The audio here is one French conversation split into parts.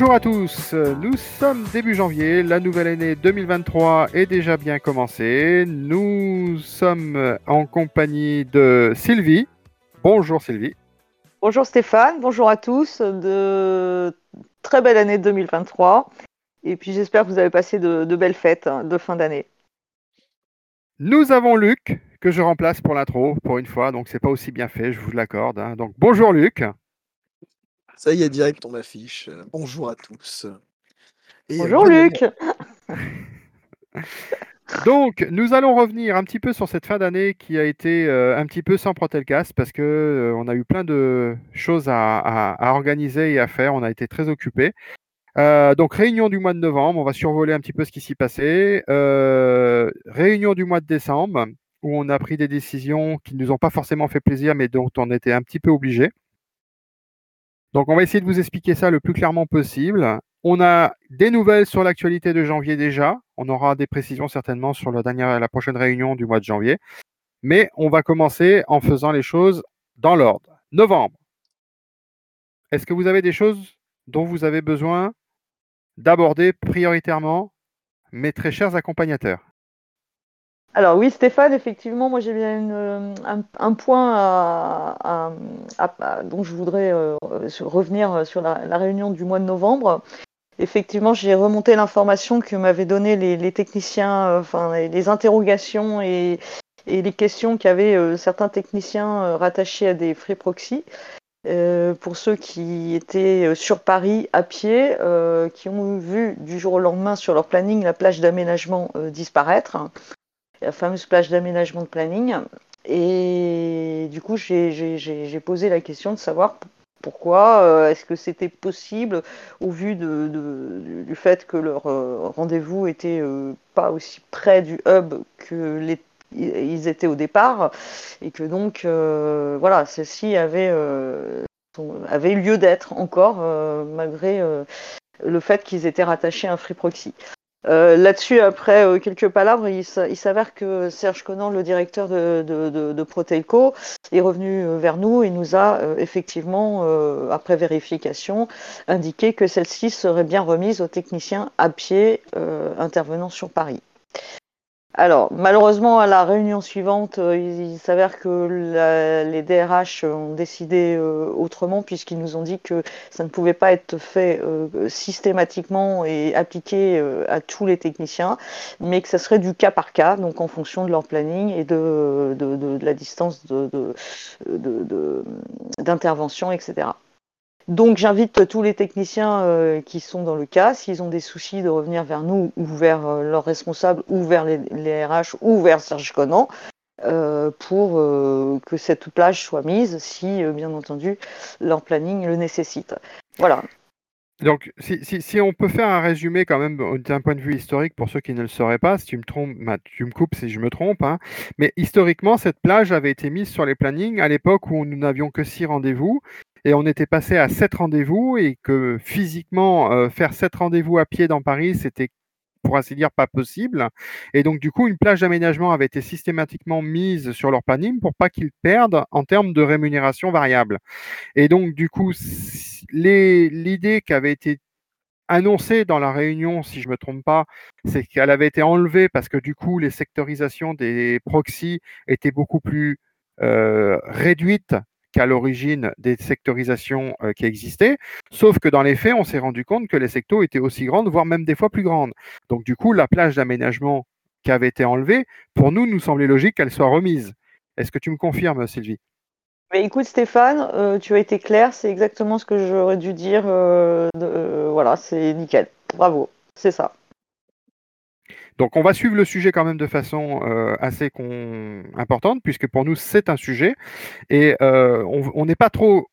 Bonjour à tous, nous sommes début janvier, la nouvelle année 2023 est déjà bien commencée. Nous sommes en compagnie de Sylvie. Bonjour Sylvie. Bonjour Stéphane, bonjour à tous, de très belle année 2023. Et puis j'espère que vous avez passé de, belles fêtes hein, de fin d'année. Nous avons Luc, que je remplace pour l'intro, pour une fois, donc c'est pas aussi bien fait, je vous l'accorde. Hein. Donc bonjour Luc. Ça y est, direct on m'affiche. Bonjour à tous. bonjour Luc. Donc, nous allons revenir un petit peu sur cette fin d'année qui a été euh, un petit peu sans Protelcast parce que euh, on a eu plein de choses à, organiser et à faire. On a été très occupés. Euh, donc, réunion du mois de novembre, on va survoler un petit peu ce qui s'y passait. réunion du mois de décembre, où on a pris des décisions qui ne nous ont pas forcément fait plaisir, mais dont on était un petit peu obligés. Donc, on va essayer de vous expliquer ça le plus clairement possible. On a des nouvelles sur l'actualité de janvier déjà. On aura des précisions certainement sur la, dernière, la prochaine réunion du mois de janvier. Mais on va commencer en faisant les choses dans l'ordre. Novembre. Est-ce que vous avez des choses dont vous avez besoin d'aborder prioritairement mes très chers accompagnateurs? Alors oui, Stéphane, effectivement, moi j'ai bien euh, un, point dont je voudrais euh, revenir sur la, réunion du mois de novembre. Effectivement, j'ai remonté l'information que m'avaient donné les, techniciens, euh, enfin les, interrogations et, les questions qu'avaient certains techniciens rattachés à des free proxy. pour ceux qui étaient sur Paris à pied, qui ont vu du jour au lendemain sur leur planning la plage d'aménagement disparaître la fameuse plage d'aménagement de planning. Et du coup, j'ai posé la question de savoir pourquoi euh, Est-ce que c'était possible au vu de, du fait que leur euh, rendez-vous était euh, pas aussi près du hub que les, ils étaient au départ et que donc voilà, celle-ci avait, avait lieu d'être encore malgré le fait qu'ils étaient rattachés à un free proxy. Euh, là-dessus, après euh, quelques palabres, il, s'avère que Serge Conan, le directeur de, de, Protelco, est revenu euh, vers nous et nous a effectivement, après vérification, indiqué que celle-ci serait bien remise aux techniciens à pied intervenant sur Paris. Alors, malheureusement, à la réunion suivante, euh, il, s'avère que les DRH ont décidé euh, autrement, puisqu'ils nous ont dit que ça ne pouvait pas être fait euh, systématiquement et appliqué à tous les techniciens, mais que ça serait du cas par cas, donc en fonction de leur planning et de, la distance d'intervention, etc. Donc j'invite tous les techniciens euh, qui sont dans le cas, s'ils ont des soucis, de revenir vers nous ou vers euh, leurs responsables ou vers les, RH ou vers Serge Conan euh, pour que cette plage soit mise si, bien entendu, leur planning le nécessite. Voilà. Donc, si, on peut faire un résumé quand même d'un point de vue historique pour ceux qui ne le sauraient pas, si tu me trompes, bah, tu me coupes si je me trompe, hein. mais historiquement, cette plage avait été mise sur les plannings à l'époque où nous n'avions que six rendez-vous et on était passé à sept rendez-vous et que physiquement, euh, faire sept rendez-vous à pied dans Paris, c'était pour ainsi dire pas possible. Et donc du coup, une plage d'aménagement avait été systématiquement mise sur leur planning pour pas qu'ils perdent en termes de rémunération variable. Et donc du coup, l'idée qui avait été annoncée dans la réunion, si je ne me trompe pas, c'est qu'elle avait été enlevée parce que du coup, les sectorisations des proxys étaient beaucoup plus euh, réduites qu'à l'origine des sectorisations euh, qui existaient, sauf que dans les faits, on s'est rendu compte que les sectos étaient aussi grandes, voire même des fois plus grandes. Donc du coup, la plage d'aménagement qui avait été enlevée, pour nous, nous semblait logique qu'elle soit remise. Est-ce que tu me confirmes, Sylvie? Mais écoute Stéphane, euh, tu as été clair, c'est exactement ce que j'aurais dû dire. Euh, voilà, c'est nickel. Bravo, c'est ça. Donc on va suivre le sujet quand même de façon euh, assez importante, puisque pour nous c'est un sujet. Et euh, on n'est pas trop,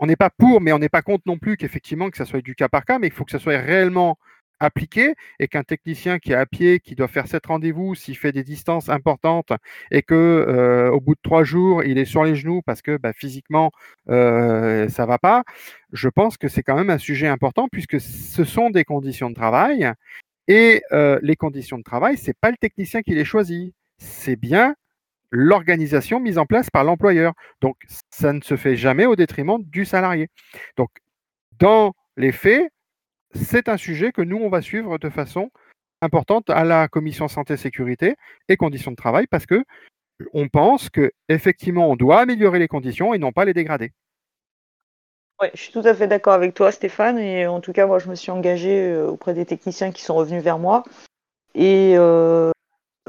on n'est pas pour, mais on n'est pas contre non plus qu'effectivement que ça soit du cas par cas, mais il faut que ça soit réellement appliqué et qu'un technicien qui est à pied, qui doit faire sept rendez-vous, s'il fait des distances importantes et que euh, au bout de trois jours il est sur les genoux parce que bah, physiquement euh, ça va pas, je pense que c'est quand même un sujet important puisque ce sont des conditions de travail et euh, les conditions de travail, c'est pas le technicien qui les choisit, c'est bien l'organisation mise en place par l'employeur. Donc, ça ne se fait jamais au détriment du salarié. Donc, dans les faits, c'est un sujet que nous, on va suivre de façon importante à la commission santé, sécurité et conditions de travail parce que on pense que effectivement, on doit améliorer les conditions et non pas les dégrader. Ouais, je suis tout à fait d'accord avec toi, Stéphane. Et en tout cas, moi, je me suis engagée euh, auprès des techniciens qui sont revenus vers moi. Et, euh,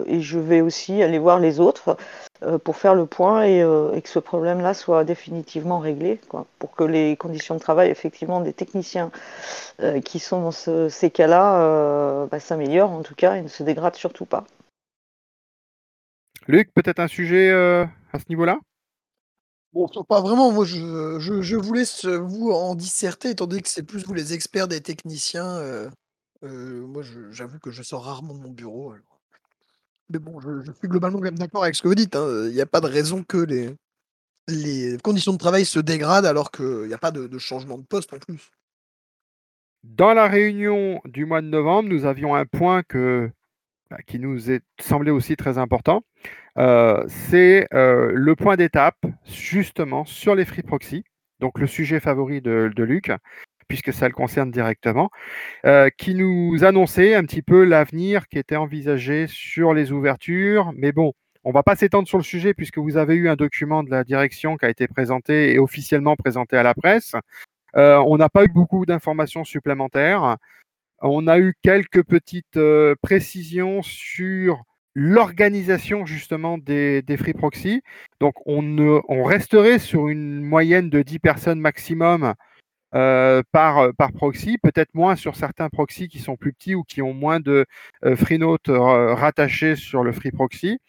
je vais aussi aller voir les autres euh, pour faire le point et, que ce problème-là soit définitivement réglé, quoi, pour que les conditions de travail, effectivement, des techniciens qui sont dans ces cas-là bah, s'améliorent, en tout cas, et ne se dégradent surtout pas. Luc, peut-être un sujet à ce niveau-là? Bon, pas vraiment. Moi, je, vous laisse vous en disserter, étant donné que c'est plus vous les experts des techniciens. moi, j'avoue que je sors rarement de mon bureau. Mais bon, je, suis globalement quand même d'accord avec ce que vous dites. hein. Il n'y a pas de raison que les, conditions de travail se dégradent alors qu'il n'y a pas de, changement de poste en plus. Dans la réunion du mois de novembre, nous avions un point bah, qui nous est semblé aussi très important. Euh, c'est euh, le point d'étape justement sur les free proxy, donc le sujet favori de, Luc, puisque ça le concerne directement, euh, qui nous annonçait un petit peu l'avenir qui était envisagé sur les ouvertures. Mais bon, on va pas s'étendre sur le sujet puisque vous avez eu un document de la direction qui a été présenté et officiellement présenté à la presse. on n'a pas eu beaucoup d'informations supplémentaires. On a eu quelques petites précisions sur l'organisation justement des, free proxy. Donc on, on resterait sur une moyenne de 10 personnes maximum euh, par, par proxy, peut-être moins sur certains proxys qui sont plus petits ou qui ont moins de euh, free notes euh, rattachés sur le free proxy.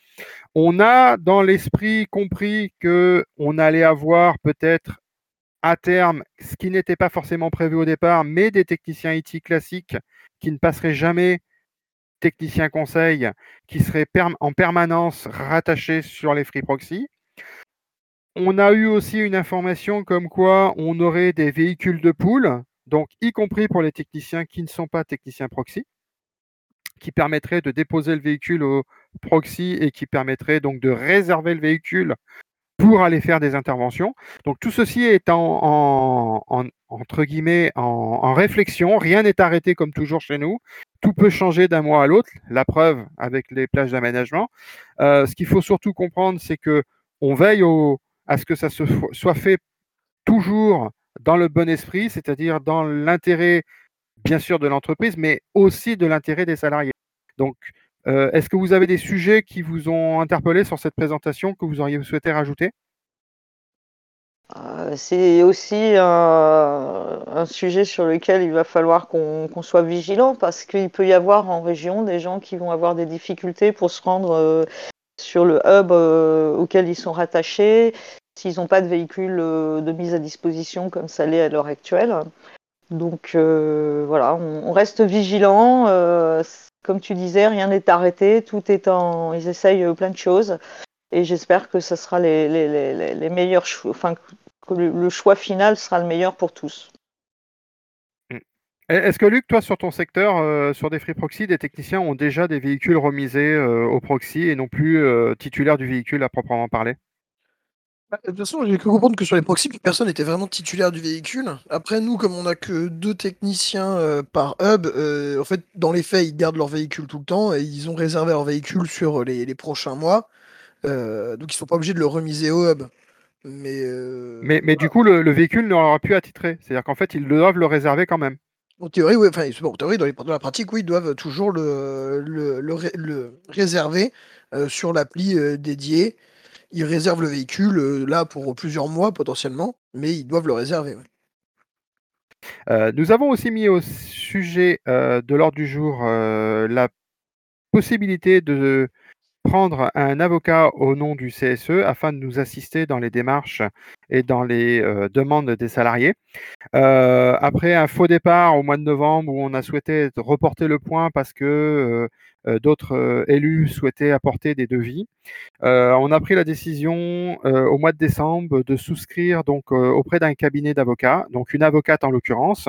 On a dans l'esprit compris que on allait avoir peut-être à terme, ce qui n'était pas forcément prévu au départ, mais des techniciens IT classiques qui ne passeraient jamais technicien conseil qui serait en permanence rattaché sur les free proxy. On a eu aussi une information comme quoi on aurait des véhicules de pool, donc y compris pour les techniciens qui ne sont pas techniciens proxy, qui permettraient de déposer le véhicule au proxy et qui permettraient donc de réserver le véhicule pour aller faire des interventions. Donc tout ceci est en, en, réflexion. Rien n'est arrêté comme toujours chez nous. Tout peut changer d'un mois à l'autre. La preuve avec les plages d'aménagement. Euh, ce qu'il faut surtout comprendre, c'est que on veille à ce que ça soit fait toujours dans le bon esprit, c'est-à-dire dans l'intérêt bien sûr de l'entreprise, mais aussi de l'intérêt des salariés. Donc euh, est-ce que vous avez des sujets qui vous ont interpellé sur cette présentation que vous auriez souhaité rajouter? C'est aussi un, sujet sur lequel il va falloir qu'on soit vigilant parce qu'il peut y avoir en région des gens qui vont avoir des difficultés pour se rendre euh, sur le hub auquel ils sont rattachés s'ils n'ont pas de véhicule de mise à disposition comme ça l'est à l'heure actuelle. Donc voilà, on, reste vigilant comme tu disais, rien n'est arrêté, tout est en. Ils essayent euh, plein de choses. Et j'espère que ce sera les, les, meilleurs choix, enfin, que le, choix final sera le meilleur pour tous. Est-ce que Luc, toi, sur ton secteur, euh, sur des free proxy, des techniciens ont déjà des véhicules remisés euh, au proxy et non plus titulaires du véhicule à proprement parler? Bah, de toute façon, j'ai cru comprendre que sur les proxys, personne n'était vraiment titulaire du véhicule. Après, nous, comme on n'a que deux techniciens euh, par hub, euh, en fait, dans les faits, ils gardent leur véhicule tout le temps et ils ont réservé leur véhicule sur les, prochains mois. Euh, donc, ils sont pas obligés de le remiser au hub. Mais, mais, du coup, le, véhicule n'aura plus attitrer. C'est-à-dire qu'en fait, ils doivent le réserver quand même. En théorie, oui. Enfin, en théorie, dans, la pratique, oui, ils doivent toujours le, le réserver sur l'appli dédiée ils réservent le véhicule euh, là pour plusieurs mois potentiellement, mais ils doivent le réserver. Euh, nous avons aussi mis au sujet euh, de l'ordre du jour la possibilité de prendre un avocat au nom du CSE afin de nous assister dans les démarches et dans les demandes des salariés. après un faux départ au mois de novembre où on a souhaité reporter le point parce que euh, d'autres euh, élus souhaitaient apporter des devis. Euh, on a pris la décision au mois de décembre de souscrire donc auprès d'un cabinet d'avocats, donc une avocate en l'occurrence.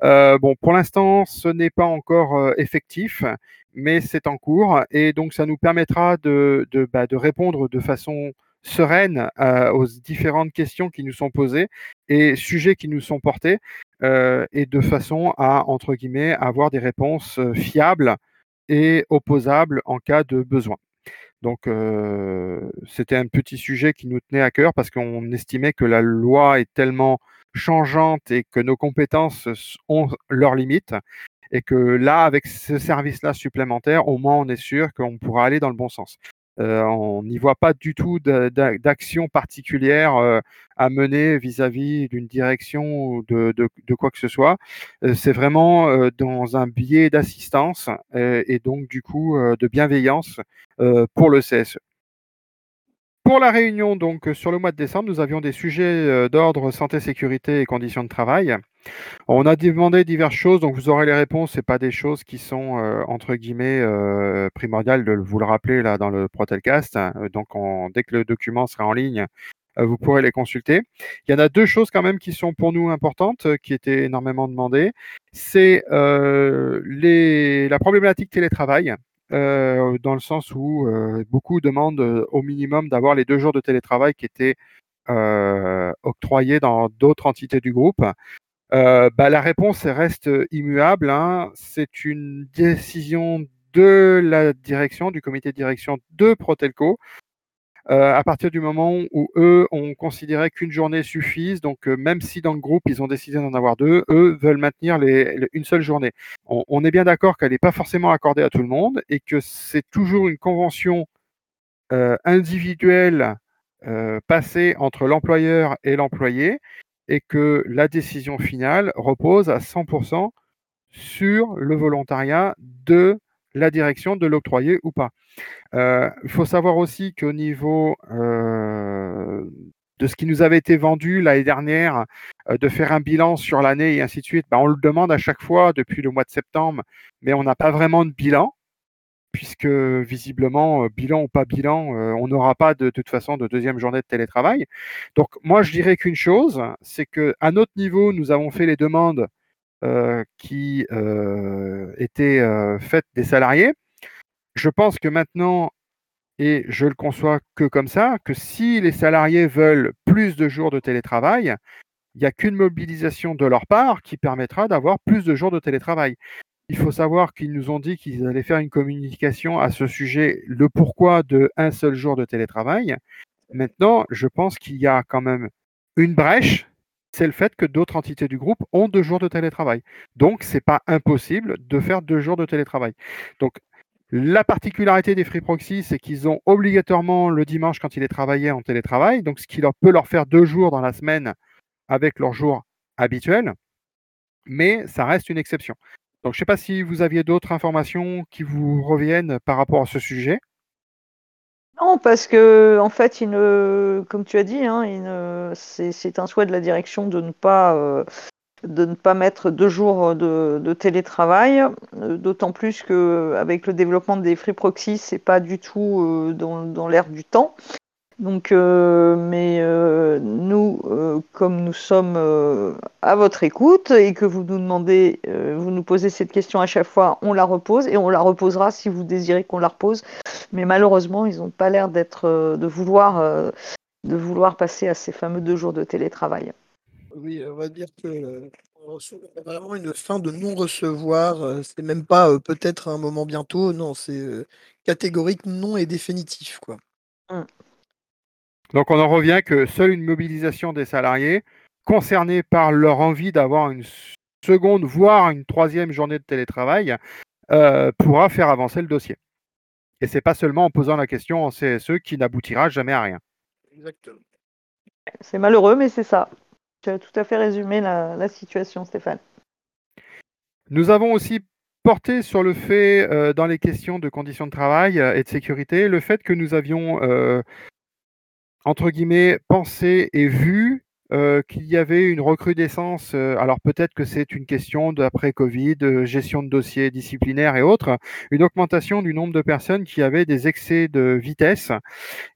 bon, pour l'instant, ce n'est pas encore effectif, mais c'est en cours et donc ça nous permettra de, de, bah, de répondre de façon sereine aux différentes questions qui nous sont posées et sujets qui nous sont portés. et de façon à, entre guillemets, avoir des réponses fiables et opposables en cas de besoin. Donc, c'était un petit sujet qui nous tenait à cœur parce qu'on estimait que la loi est tellement changeante et que nos compétences ont leurs limites et que là, avec ce service-là supplémentaire, au moins on est sûr qu'on pourra aller dans le bon sens. On n'y voit pas du tout d'action particulière à mener vis-à-vis d'une direction ou de, quoi que ce soit. C'est vraiment dans un biais d'assistance et donc du coup de bienveillance pour le CSE. Pour la réunion, donc sur le mois de décembre, nous avions des sujets d'ordre santé, sécurité et conditions de travail. On a demandé diverses choses, donc vous aurez les réponses. C'est pas des choses qui sont entre guillemets primordiales de vous le rappeler là dans le Protelcast. Donc dès que le document sera en ligne, vous pourrez les consulter. Il y en a deux choses quand même qui sont pour nous importantes, qui étaient énormément demandées. C'est la problématique télétravail. Euh, dans le sens où euh, beaucoup demandent euh, au minimum d'avoir les deux jours de télétravail qui étaient octroyés dans d'autres entités du groupe. Bah, la réponse reste immuable. Hein. C'est une décision de la direction, du comité de direction de Protelco, euh, à partir du moment où eux ont considéré qu'une journée suffise, donc euh, même si dans le groupe ils ont décidé d'en avoir deux, eux veulent maintenir une seule journée. On, est bien d'accord qu'elle n'est pas forcément accordée à tout le monde et que c'est toujours une convention euh, individuelle passée entre l'employeur et l'employé et que la décision finale repose à 100% sur le volontariat de la direction de l'octroyer ou pas. Euh, il faut savoir aussi qu'au niveau euh, de ce qui nous avait été vendu l'année dernière, euh, de faire un bilan sur l'année et ainsi de suite, bah, on le demande à chaque fois depuis le mois de septembre, mais on n'a pas vraiment de bilan, puisque visiblement, bilan ou pas bilan, on n'aura pas de, toute façon de deuxième journée de télétravail. Donc moi, je dirais qu'une chose, c'est que à notre niveau, nous avons fait les demandes qui étaient faites des salariés je pense que maintenant, et je le conçois que comme ça, que si les salariés veulent plus de jours de télétravail, il n'y a qu'une mobilisation de leur part qui permettra d'avoir plus de jours de télétravail. Il faut savoir qu'ils nous ont dit qu'ils allaient faire une communication à ce sujet, le pourquoi de un seul jour de télétravail. Maintenant, je pense qu'il y a quand même une brèche, c'est le fait que d'autres entités du groupe ont deux jours de télétravail. Donc, ce n'est pas impossible de faire deux jours de télétravail. Donc, la particularité des free proxy, c'est qu'ils ont obligatoirement le dimanche quand il est travaillé en télétravail, donc ce qui leur peut leur faire deux jours dans la semaine avec leur jour habituel, mais ça reste une exception. Donc je ne sais pas si vous aviez d'autres informations qui vous reviennent par rapport à ce sujet. Non, parce que en fait, comme tu as dit, hein, c'est un souhait de la direction de ne pas euh, de ne pas mettre deux jours de, télétravail, euh, d'autant plus qu'avec le développement des free proxy, c'est pas du tout euh, dans, l'air du temps. Donc, euh, mais nous, comme nous sommes à votre écoute et que vous nous demandez, vous nous posez cette question à chaque fois, on la repose et on la reposera si vous désirez qu'on la repose. Mais malheureusement, ils n'ont pas l'air d'être, de vouloir, de vouloir passer à ces fameux deux jours de télétravail. Oui, on va dire que vraiment une fin de non-recevoir. c'est même pas peut-être un moment bientôt. Non, c'est catégorique non et définitif, quoi. Donc on en revient que seule une mobilisation des salariés concernés par leur envie d'avoir une seconde, voire une troisième journée de télétravail, pourra faire avancer le dossier. Et c'est pas seulement en posant la question en CSE qui n'aboutira jamais à rien. Exactement. C'est malheureux, mais c'est ça. Tu as tout à fait résumé la, situation, Stéphane. Nous avons aussi porté sur le fait, euh, dans les questions de conditions de travail euh, et de sécurité, le fait que nous avions, euh, entre guillemets, pensé et vu euh, qu'il y avait une recrudescence. Euh, alors peut-être que c'est une question d'après Covid, de gestion de dossiers disciplinaires et autres, une augmentation du nombre de personnes qui avaient des excès de vitesse.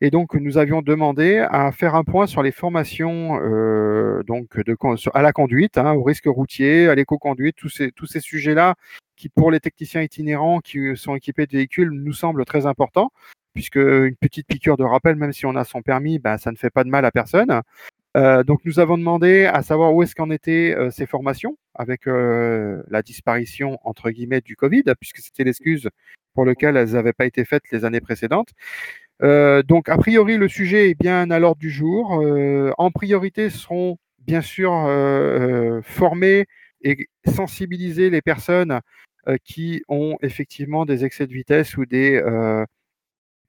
Et donc nous avions demandé à faire un point sur les formations euh, donc de, à la conduite, hein, au risque routier, à l'éco-conduite, tous ces, tous ces sujets-là qui pour les techniciens itinérants qui sont équipés de véhicules nous semblent très importants puisque une petite piqûre de rappel, même si on a son permis, ben, ça ne fait pas de mal à personne. Euh, donc nous avons demandé à savoir où est-ce qu'en étaient euh, ces formations avec euh, la disparition entre guillemets du Covid, puisque c'était l'excuse pour laquelle elles n'avaient pas été faites les années précédentes. donc a priori le sujet est bien à l'ordre du jour. en priorité seront bien sûr former et sensibiliser les personnes qui ont effectivement des excès de vitesse ou des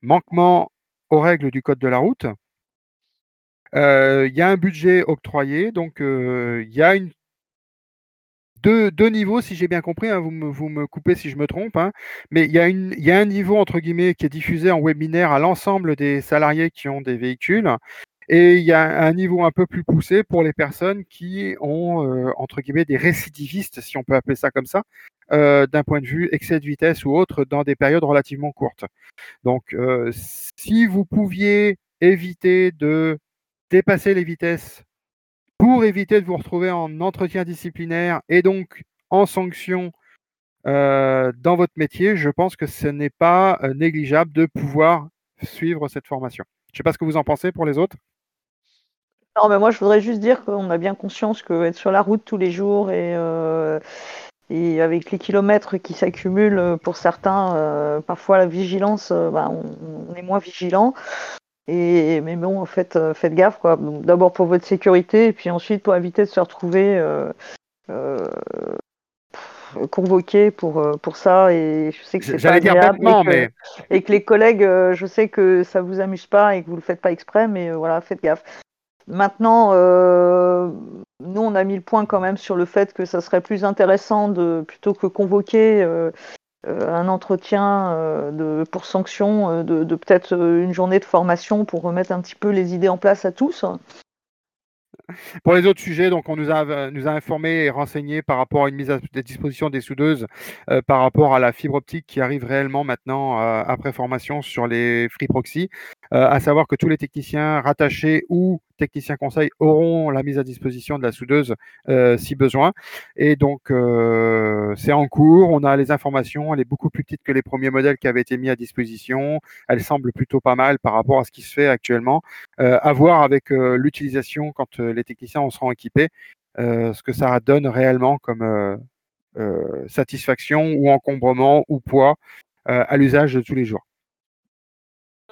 manquements aux règles du code de la route. Il y a un budget octroyé, donc il y a deux, niveaux, si j'ai bien compris, hein, vous, me, coupez si je me trompe, hein, mais il y, a une, il y, a un niveau, entre guillemets, qui est diffusé en webinaire à l'ensemble des salariés qui ont des véhicules, et il y a un niveau un peu plus poussé pour les personnes qui ont, euh, entre guillemets, des récidivistes, si on peut appeler ça comme ça, euh, d'un point de vue excès de vitesse ou autre, dans des périodes relativement courtes. Donc, euh, si vous pouviez éviter de dépasser les vitesses pour éviter de vous retrouver en entretien disciplinaire et donc en sanction dans votre métier, je pense que ce n'est pas négligeable de pouvoir suivre cette formation. Je ne sais pas ce que vous en pensez pour les autres. Non, mais moi je voudrais juste dire qu'on a bien conscience que être sur la route tous les jours et, euh, et avec les kilomètres qui s'accumulent pour certains, parfois la vigilance, bah, on, est moins vigilant. Et, mais bon, en fait, euh, faites gaffe, quoi. D'abord pour votre sécurité, et puis ensuite pour éviter de se retrouver euh, euh, convoqué pour, pour ça. Et je sais que c'est pas agréable. Et que, mais... et que les collègues, je sais que ça vous amuse pas et que vous le faites pas exprès, mais voilà, faites gaffe. Maintenant, nous, on a mis le point quand même sur le fait que ça serait plus intéressant de plutôt que convoquer euh, un entretien euh, pour sanction euh, de, peut-être une journée de formation pour remettre un petit peu les idées en place à tous. Pour les autres sujets, donc on nous a, nous a informé et renseigné par rapport à une mise à disposition des soudeuses, euh, par rapport à la fibre optique qui arrive réellement maintenant euh, après formation sur les free proxy, euh, à savoir que tous les techniciens rattachés ou techniciens conseils auront la mise à disposition de la soudeuse si besoin. Et donc c'est en cours, on a les informations, elle est beaucoup plus petite que les premiers modèles qui avaient été mis à disposition, elle semble plutôt pas mal par rapport à ce qui se fait actuellement. à voir avec l'utilisation quand les techniciens en seront équipés, euh, ce que ça donne réellement comme euh, euh, satisfaction ou encombrement ou poids à l'usage de tous les jours.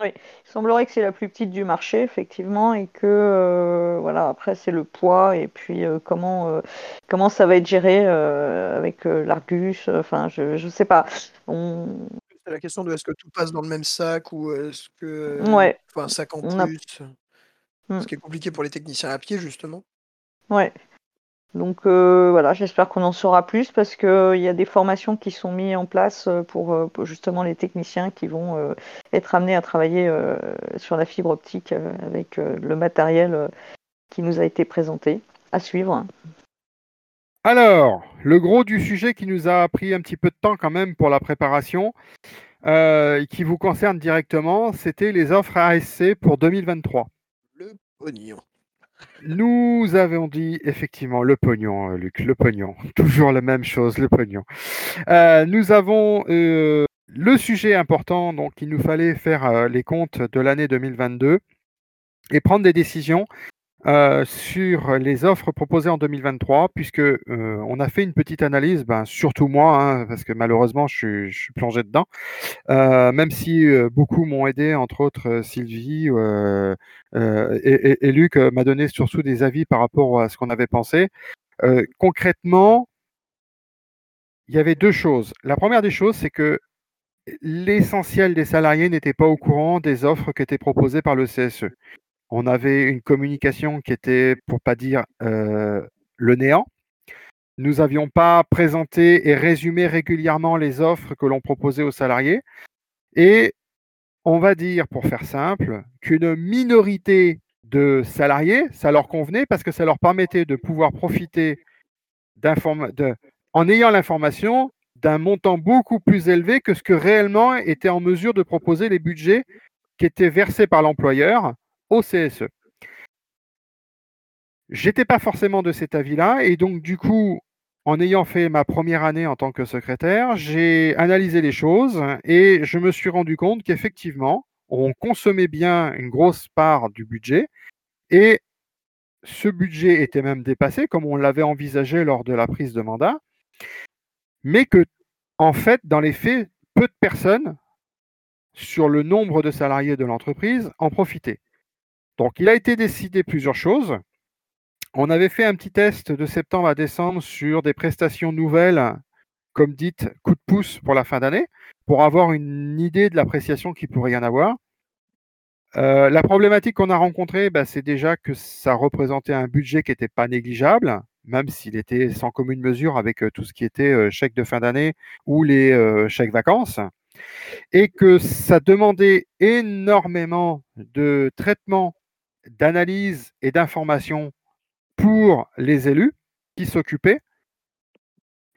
Oui, il semblerait que c'est la plus petite du marché, effectivement, et que voilà, après c'est le poids et puis comment comment ça va être géré avec l'Argus. Enfin, je ne sais pas. On... C'est la question de est-ce que tout passe dans le même sac ou est-ce que ouais. un sac en plus. Mmh. Ce qui est compliqué pour les techniciens à pied, justement. Ouais. Donc euh, voilà, j'espère qu'on en saura plus parce qu'il euh, y a des formations qui sont mises en place euh, pour, justement les techniciens qui vont être amenés à travailler sur la fibre optique avec le matériel qui nous a été présenté. À suivre. Alors, le gros du sujet qui nous a pris un petit peu de temps quand même pour la préparation, qui vous concerne directement, c'était les offres ASC pour 2023. Le pognon. Nous avons dit effectivement le pognon, euh, Luc, le pognon. Toujours la même chose, le pognon. Euh, nous avons euh, le sujet important, donc il nous fallait faire les comptes de l'année 2022 et prendre des décisions sur les offres proposées en 2023, puisque on a fait une petite analyse, ben, surtout moi, hein, parce que malheureusement je suis, plongé dedans, même si beaucoup m'ont aidé, entre autres Sylvie et, Luc m'a donné surtout des avis par rapport à ce qu'on avait pensé. concrètement, il y avait deux choses. La première des choses, c'est que l'essentiel des salariés n'était pas au courant des offres qui étaient proposées par le CSE on avait une communication qui était, pour pas dire euh, le néant. Nous n'avions pas présenté et résumé régulièrement les offres que l'on proposait aux salariés. Et on va dire, pour faire simple, qu'une minorité de salariés, ça leur convenait parce que ça leur permettait de pouvoir profiter en ayant l'information d'un montant beaucoup plus élevé que ce que réellement étaient en mesure de proposer les budgets qui étaient versés par l'employeur CSE. J'étais pas forcément de cet avis-là, et donc du coup, en ayant fait ma première année en tant que secrétaire, j'ai analysé les choses et je me suis rendu compte qu'effectivement, on consommait bien une grosse part du budget et ce budget était même dépassé, comme on l'avait envisagé lors de la prise de mandat, mais que, en fait, dans les faits, peu de personnes, sur le nombre de salariés de l'entreprise, en profitaient. Donc, il a été décidé plusieurs choses. On avait fait un petit test de septembre à décembre sur des prestations nouvelles, comme dites coup de pouce pour la fin d'année, pour avoir une idée de l'appréciation qu'il pourrait y en avoir. Euh, la problématique qu'on a rencontrée, bah, c'est déjà que ça représentait un budget qui n'était pas négligeable, même s'il était sans commune mesure avec euh, tout ce qui était euh, chèque de fin d'année ou les chèques vacances, et que ça demandait énormément de traitement, d'analyse et d'information pour les élus qui s'occupaient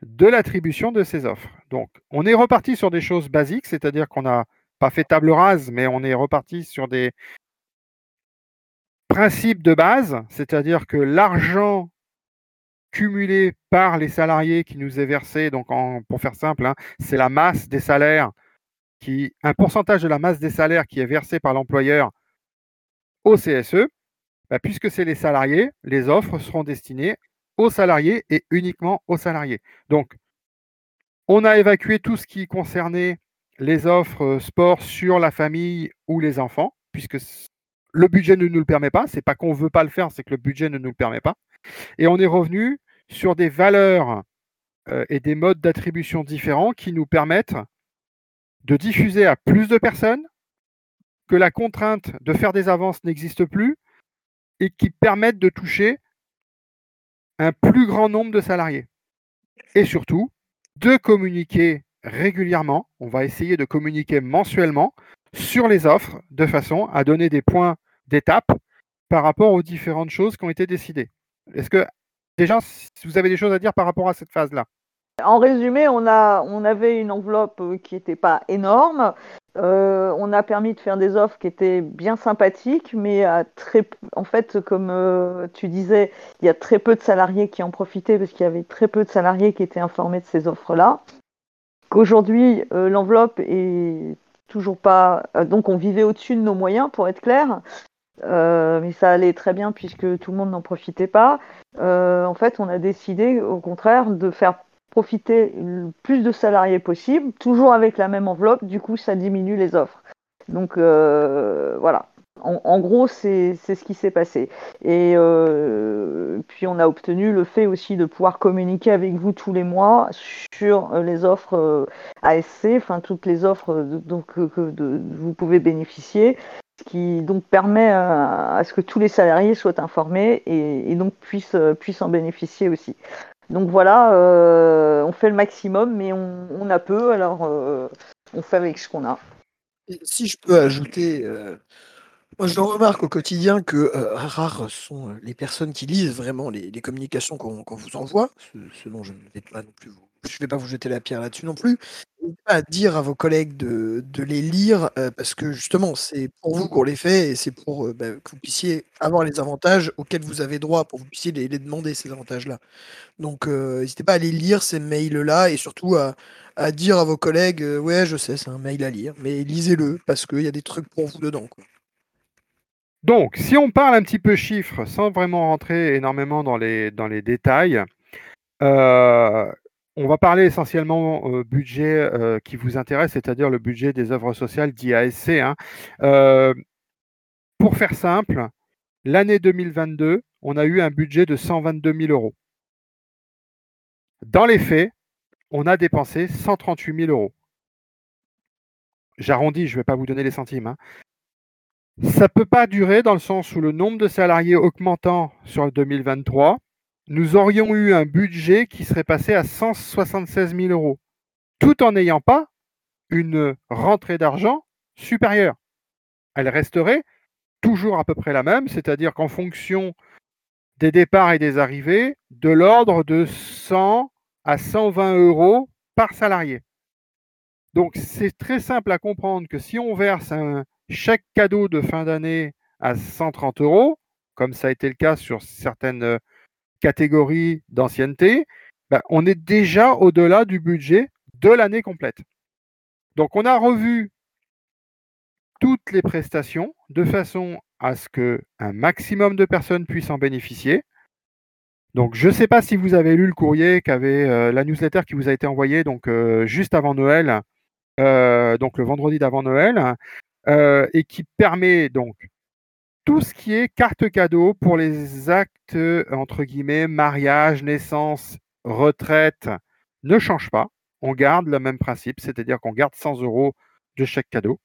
de l'attribution de ces offres. Donc, on est reparti sur des choses basiques, c'est-à-dire qu'on n'a pas fait table rase, mais on est reparti sur des principes de base, c'est-à-dire que l'argent cumulé par les salariés qui nous est versé, donc pour faire simple, hein, c'est la masse des salaires, qui, un pourcentage de la masse des salaires qui est versé par l'employeur au CSE, bah, puisque c'est les salariés, les offres seront destinées aux salariés et uniquement aux salariés. Donc, on a évacué tout ce qui concernait les offres euh, sport sur la famille ou les enfants, puisque le budget ne nous le permet pas. C'est pas qu'on ne veut pas le faire, c'est que le budget ne nous le permet pas. Et on est revenu sur des valeurs euh, et des modes d'attribution différents qui nous permettent de diffuser à plus de personnes, que la contrainte de faire des avances n'existe plus et qui permettent de toucher un plus grand nombre de salariés. Et surtout, de communiquer régulièrement, on va essayer de communiquer mensuellement sur les offres de façon à donner des points d'étape par rapport aux différentes choses qui ont été décidées. Est-ce que déjà, vous avez des choses à dire par rapport à cette phase-là? En résumé, on, a, on avait une enveloppe euh, qui n'était pas énorme. Euh, on a permis de faire des offres qui étaient bien sympathiques, mais à très, en fait, comme euh, tu disais, il y a très peu de salariés qui en profitaient parce qu'il y avait très peu de salariés qui étaient informés de ces offres-là. Qu'aujourd'hui, l'enveloppe est toujours pas. donc, on vivait au-dessus de nos moyens, pour être clair. Euh, mais ça allait très bien puisque tout le monde n'en profitait pas. Euh, en fait, on a décidé au contraire de faire profiter le plus de salariés possible, toujours avec la même enveloppe, du coup ça diminue les offres. Donc euh, voilà, en, gros c'est ce qui s'est passé. Et puis on a obtenu le fait aussi de pouvoir communiquer avec vous tous les mois sur les offres ASC, enfin toutes les offres donc, que vous pouvez bénéficier ce qui donc permet à, ce que tous les salariés soient informés et, donc puissent, puissent, en bénéficier aussi. Donc voilà, euh, on fait le maximum, mais on, a peu, alors euh, on fait avec ce qu'on a. si je peux ajouter, euh, moi je remarque au quotidien que rares sont les personnes qui lisent vraiment les, communications qu'on vous envoie, ce, dont je ne vais pas non plus vous je ne vais pas vous jeter la pierre là-dessus non plus. Pas à dire à vos collègues de, les lire euh, parce que justement, c'est pour vous qu'on les fait et c'est pour euh, bah, que vous puissiez avoir les avantages auxquels vous avez droit, pour que vous puissiez les, demander, ces avantages-là. Donc, euh, n'hésitez pas à les lire, ces mails-là, et surtout à, dire à vos collègues Ouais, je sais, c'est un mail à lire, mais lisez-le parce qu'il y a des trucs pour vous dedans. Donc, si on parle un petit peu chiffres, sans vraiment rentrer énormément dans les, dans les détails, on va parler essentiellement au budget euh, qui vous intéresse, c'est-à-dire le budget des œuvres sociales d'IASC. Hein. Euh, pour faire simple, l'année 2022, on a eu un budget de 122 000 euros. Dans les faits, on a dépensé 138 000 euros. J'arrondis, je ne vais pas vous donner les centimes. Hein. Ça ne peut pas durer dans le sens où le nombre de salariés augmentant sur 2023 nous aurions eu un budget qui serait passé à 176 000 euros, tout en n'ayant pas une rentrée d'argent supérieure. Elle resterait toujours à peu près la même, c'est-à-dire qu'en fonction des départs et des arrivées, de l'ordre de 100 à 120 euros par salarié. Donc c'est très simple à comprendre que si on verse un chèque cadeau de fin d'année à 130 euros, comme ça a été le cas sur certaines catégorie d'ancienneté, ben, on est déjà au-delà du budget de l'année complète. Donc on a revu toutes les prestations de façon à ce que un maximum de personnes puissent en bénéficier. Donc, je ne sais pas si vous avez lu le courrier qu'avait euh, la newsletter qui vous a été envoyée donc euh, juste avant Noël, euh, donc le vendredi d'avant Noël, et qui permet donc tout ce qui est carte cadeau pour les actes entre guillemets mariage, naissance, retraite ne change pas. On garde le même principe, c'est-à-dire qu'on garde 100 euros de chaque cadeau.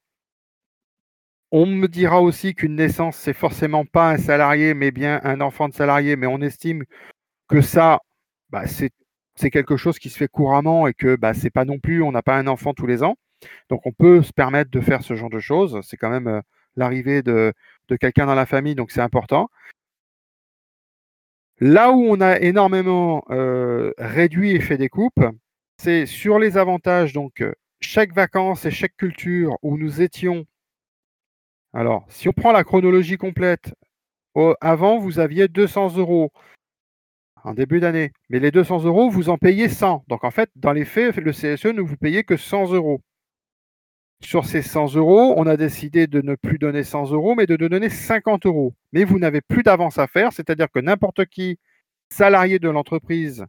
On me dira aussi qu'une naissance, c'est forcément pas un salarié, mais bien un enfant de salarié, mais on estime que ça, bah, c'est quelque chose qui se fait couramment et que bah, c'est pas non plus, on n'a pas un enfant tous les ans. Donc on peut se permettre de faire ce genre de choses. C'est quand même l'arrivée de, quelqu'un dans la famille, donc c'est important. Là où on a énormément euh, réduit et fait des coupes, c'est sur les avantages, donc euh, chaque vacances et chaque culture où nous étions alors, si on prend la chronologie complète, avant, vous aviez 200 euros en début d'année. Mais les 200 euros, vous en payez 100. Donc, en fait, dans les faits, le CSE ne vous payez que 100 euros. Sur ces 100 euros, on a décidé de ne plus donner 100 euros, mais de donner 50 euros. Mais vous n'avez plus d'avance à faire, c'est-à-dire que n'importe qui, salarié de l'entreprise,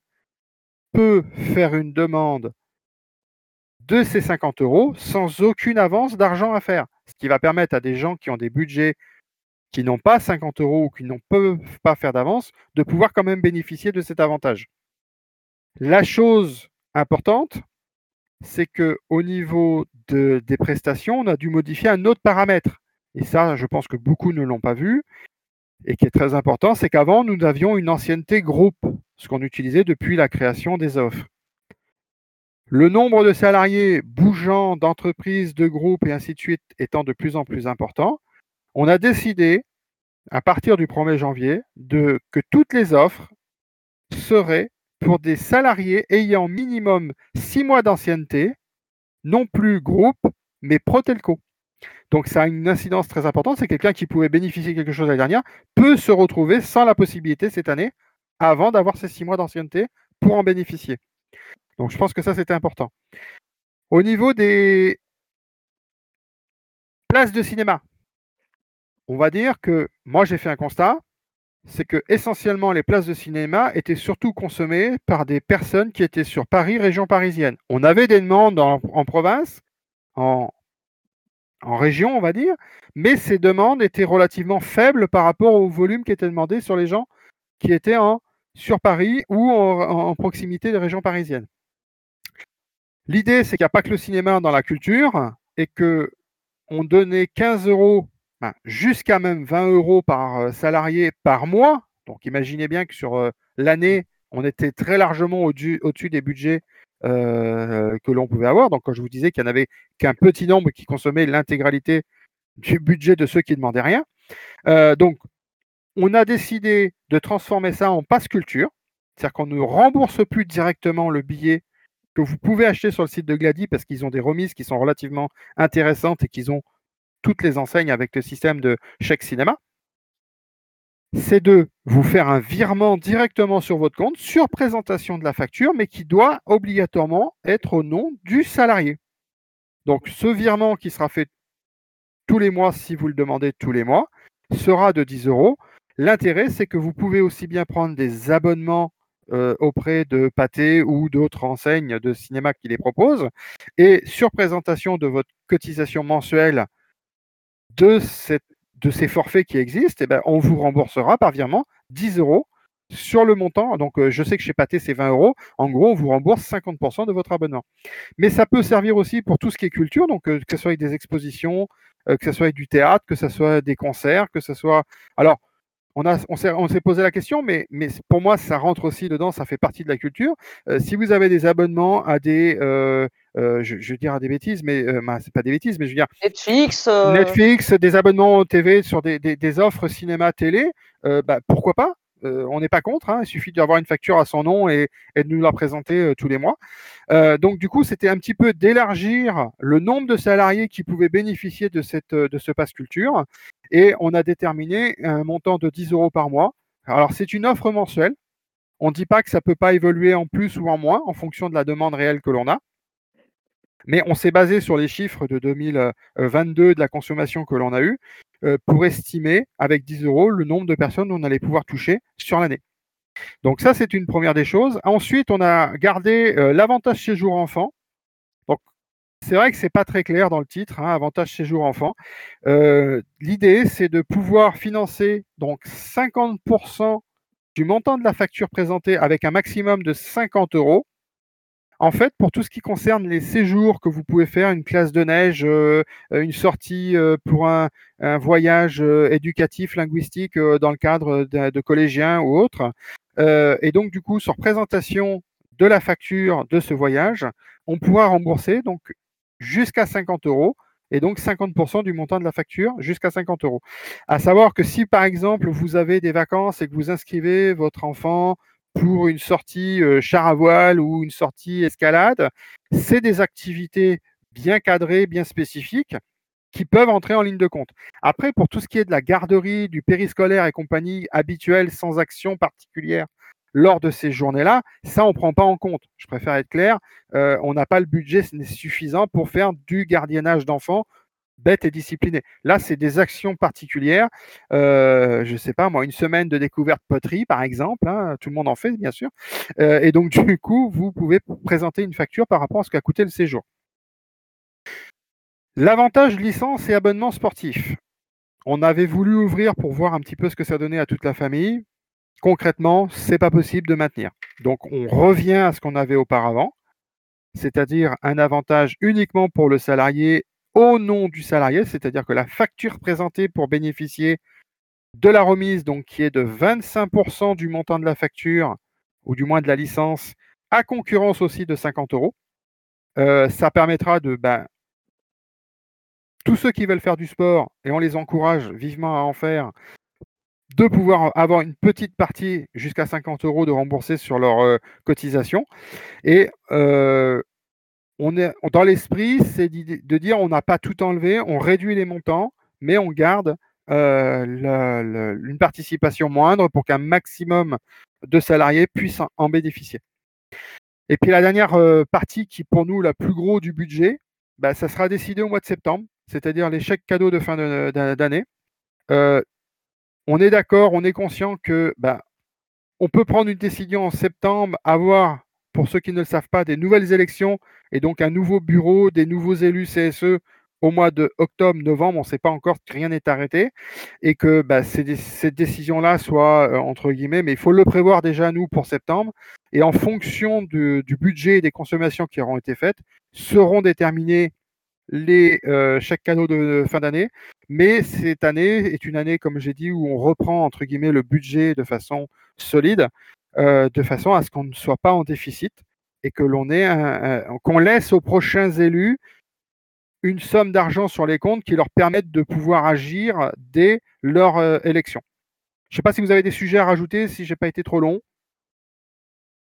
peut faire une demande de ces 50 euros sans aucune avance d'argent à faire ce qui va permettre à des gens qui ont des budgets qui n'ont pas 50 euros ou qui ne peuvent pas faire d'avance, de pouvoir quand même bénéficier de cet avantage. La chose importante, c'est que au niveau des prestations, on a dû modifier un autre paramètre. Et ça, je pense que beaucoup ne l'ont pas vu. Et qui est très important, c'est qu'avant, nous avions une ancienneté groupe, ce qu'on utilisait depuis la création des offres. Le nombre de salariés bougeant d'entreprises, de groupes et ainsi de suite étant de plus en plus important, on a décidé, à partir du 1er janvier, de, que toutes les offres seraient pour des salariés ayant minimum six mois d'ancienneté, non plus groupe, mais Protelco. Donc ça a une incidence très importante, c'est quelqu'un qui pouvait bénéficier de quelque chose l'année dernière, peut se retrouver sans la possibilité cette année, avant d'avoir ces six mois d'ancienneté, pour en bénéficier. Donc je pense que ça, c'était important. Au niveau des places de cinéma, on va dire que moi, j'ai fait un constat, c'est que essentiellement les places de cinéma étaient surtout consommées par des personnes qui étaient sur Paris, région parisienne. On avait des demandes en, province, en, en, région, on va dire, mais ces demandes étaient relativement faibles par rapport au volume qui était demandé sur les gens qui étaient en, sur Paris ou en proximité des régions parisiennes. L'idée, c'est qu'il n'y a pas que le cinéma dans la culture et que on donnait 15 euros, ben, jusqu'à même 20 euros par euh, salarié par mois. Donc imaginez bien que sur euh, l'année, on était très largement au-dessus des budgets euh, que l'on pouvait avoir. Donc quand je vous disais qu'il n'y en avait qu'un petit nombre qui consommait l'intégralité du budget de ceux qui ne demandaient rien. donc on a décidé de transformer ça en passe culture, c'est-à-dire qu'on ne rembourse plus directement le billet que vous pouvez acheter sur le site de Glady parce qu'ils ont des remises qui sont relativement intéressantes et qu'ils ont toutes les enseignes avec le système de chèque cinéma. C'est de vous faire un virement directement sur votre compte sur présentation de la facture, mais qui doit obligatoirement être au nom du salarié. Donc ce virement qui sera fait tous les mois, si vous le demandez tous les mois, sera de 10 euros. L'intérêt, c'est que vous pouvez aussi bien prendre des abonnements euh, auprès de Pathé ou d'autres enseignes de cinéma qui les proposent. Et sur présentation de votre cotisation mensuelle de, ces forfaits qui existent, eh ben, on vous remboursera par virement 10 euros sur le montant. Donc, euh, je sais que chez Pathé, c'est 20 euros. En gros, on vous rembourse 50% de votre abonnement. Mais ça peut servir aussi pour tout ce qui est culture, donc euh, que ce soit des expositions, que ce soit du théâtre, que ce soit des concerts, que ce soit. Alors, on, s'est, posé la question, mais, pour moi, ça rentre aussi dedans, ça fait partie de la culture. Euh, si vous avez des abonnements à des, euh, euh, je, veux dire des bêtises, mais bah, c'est pas des bêtises, mais je veux dire Netflix, Netflix, des abonnements TV sur des, offres cinéma, télé, bah, pourquoi pas? On n'est pas contre, hein. il suffit d'avoir une facture à son nom et, de nous la présenter tous les mois. donc du coup, c'était un petit peu d'élargir le nombre de salariés qui pouvaient bénéficier de, cette, de ce pass culture et on a déterminé un montant de 10 euros par mois. Alors, c'est une offre mensuelle. On ne dit pas que ça ne peut pas évoluer en plus ou en moins en fonction de la demande réelle que l'on a. Mais on s'est basé sur les chiffres de 2022 de la consommation que l'on a eue pour estimer avec 10 euros le nombre de personnes qu'on allait pouvoir toucher sur l'année. Donc ça, c'est une première des choses. Ensuite, on a gardé l'avantage séjour enfant. Donc c'est vrai que c'est pas très clair dans le titre, hein, avantage séjour enfant. L'idée, c'est de pouvoir financer donc 50% du montant de la facture présentée avec un maximum de 50 euros. En fait, pour tout ce qui concerne les séjours que vous pouvez faire, une classe de neige, euh, une sortie euh, pour un, voyage euh, éducatif, linguistique dans le cadre de, collégiens ou autre, et donc du coup, sur présentation de la facture de ce voyage, on pourra rembourser jusqu'à 50 euros et donc 50% du montant de la facture jusqu'à 50 euros. À savoir que si par exemple vous avez des vacances et que vous inscrivez votre enfant pour une sortie euh, char à voile ou une sortie escalade, c'est des activités bien cadrées, bien spécifiques qui peuvent entrer en ligne de compte. Après, pour tout ce qui est de la garderie, du périscolaire et compagnie habituelle sans action particulière lors de ces journées-là, ça, on ne prend pas en compte. Je préfère être clair, euh, on n'a pas le budget suffisant pour faire du gardiennage d'enfants bête et discipliné. Là, c'est des actions particulières. Euh, je ne sais pas, moi, une semaine de découverte poterie, par exemple. Hein, tout le monde en fait, bien sûr. Euh, et donc, du coup, vous pouvez présenter une facture par rapport à ce qu'a coûté le séjour. L'avantage licence et abonnement sportif. On avait voulu ouvrir pour voir un petit peu ce que ça donnait à toute la famille concrètement, c'est pas possible de maintenir. Donc, on revient à ce qu'on avait auparavant, c'est-à-dire un avantage uniquement pour le salarié au nom du salarié, c'est-à-dire que la facture présentée pour bénéficier de la remise, donc qui est de 25% du montant de la facture, ou du moins de la licence, à concurrence aussi de 50 euros. Euh, ça permettra de ben, tous ceux qui veulent faire du sport, et on les encourage vivement à en faire, de pouvoir avoir une petite partie jusqu'à 50 euros de rembourser sur leur euh, cotisation. Et euh, dans l'esprit, c'est de dire on n'a pas tout enlevé, on réduit les montants, mais on garde euh, une participation moindre pour qu'un maximum de salariés puissent en, bénéficier. Et puis la dernière partie qui pour nous la plus gros du budget, bah, ça sera décidé au mois de septembre, c'est-à-dire les chèques cadeaux de fin d'année on est d'accord, on est conscient que bah, on peut prendre une décision en septembre, avoir, pour ceux qui ne le savent pas, des nouvelles élections et donc un nouveau bureau, des nouveaux élus CSE au mois de octobre, novembre, on ne sait pas encore, rien n'est arrêté, et que bah, cette décision-là soit euh, entre guillemets, mais il faut le prévoir déjà nous pour septembre, et en fonction du budget et des consommations qui auront été faites, seront déterminés les euh, chèques cadeaux de fin d'année, mais cette année est une année, comme j'ai dit, où on reprend entre guillemets le budget de façon solide, de façon à ce qu'on ne soit pas en déficit et que l'on ait qu'on laisse aux prochains élus une somme d'argent sur les comptes qui leur permettent de pouvoir agir dès leur euh, élection. Je ne sais pas si vous avez des sujets à rajouter, si j'ai pas été trop long.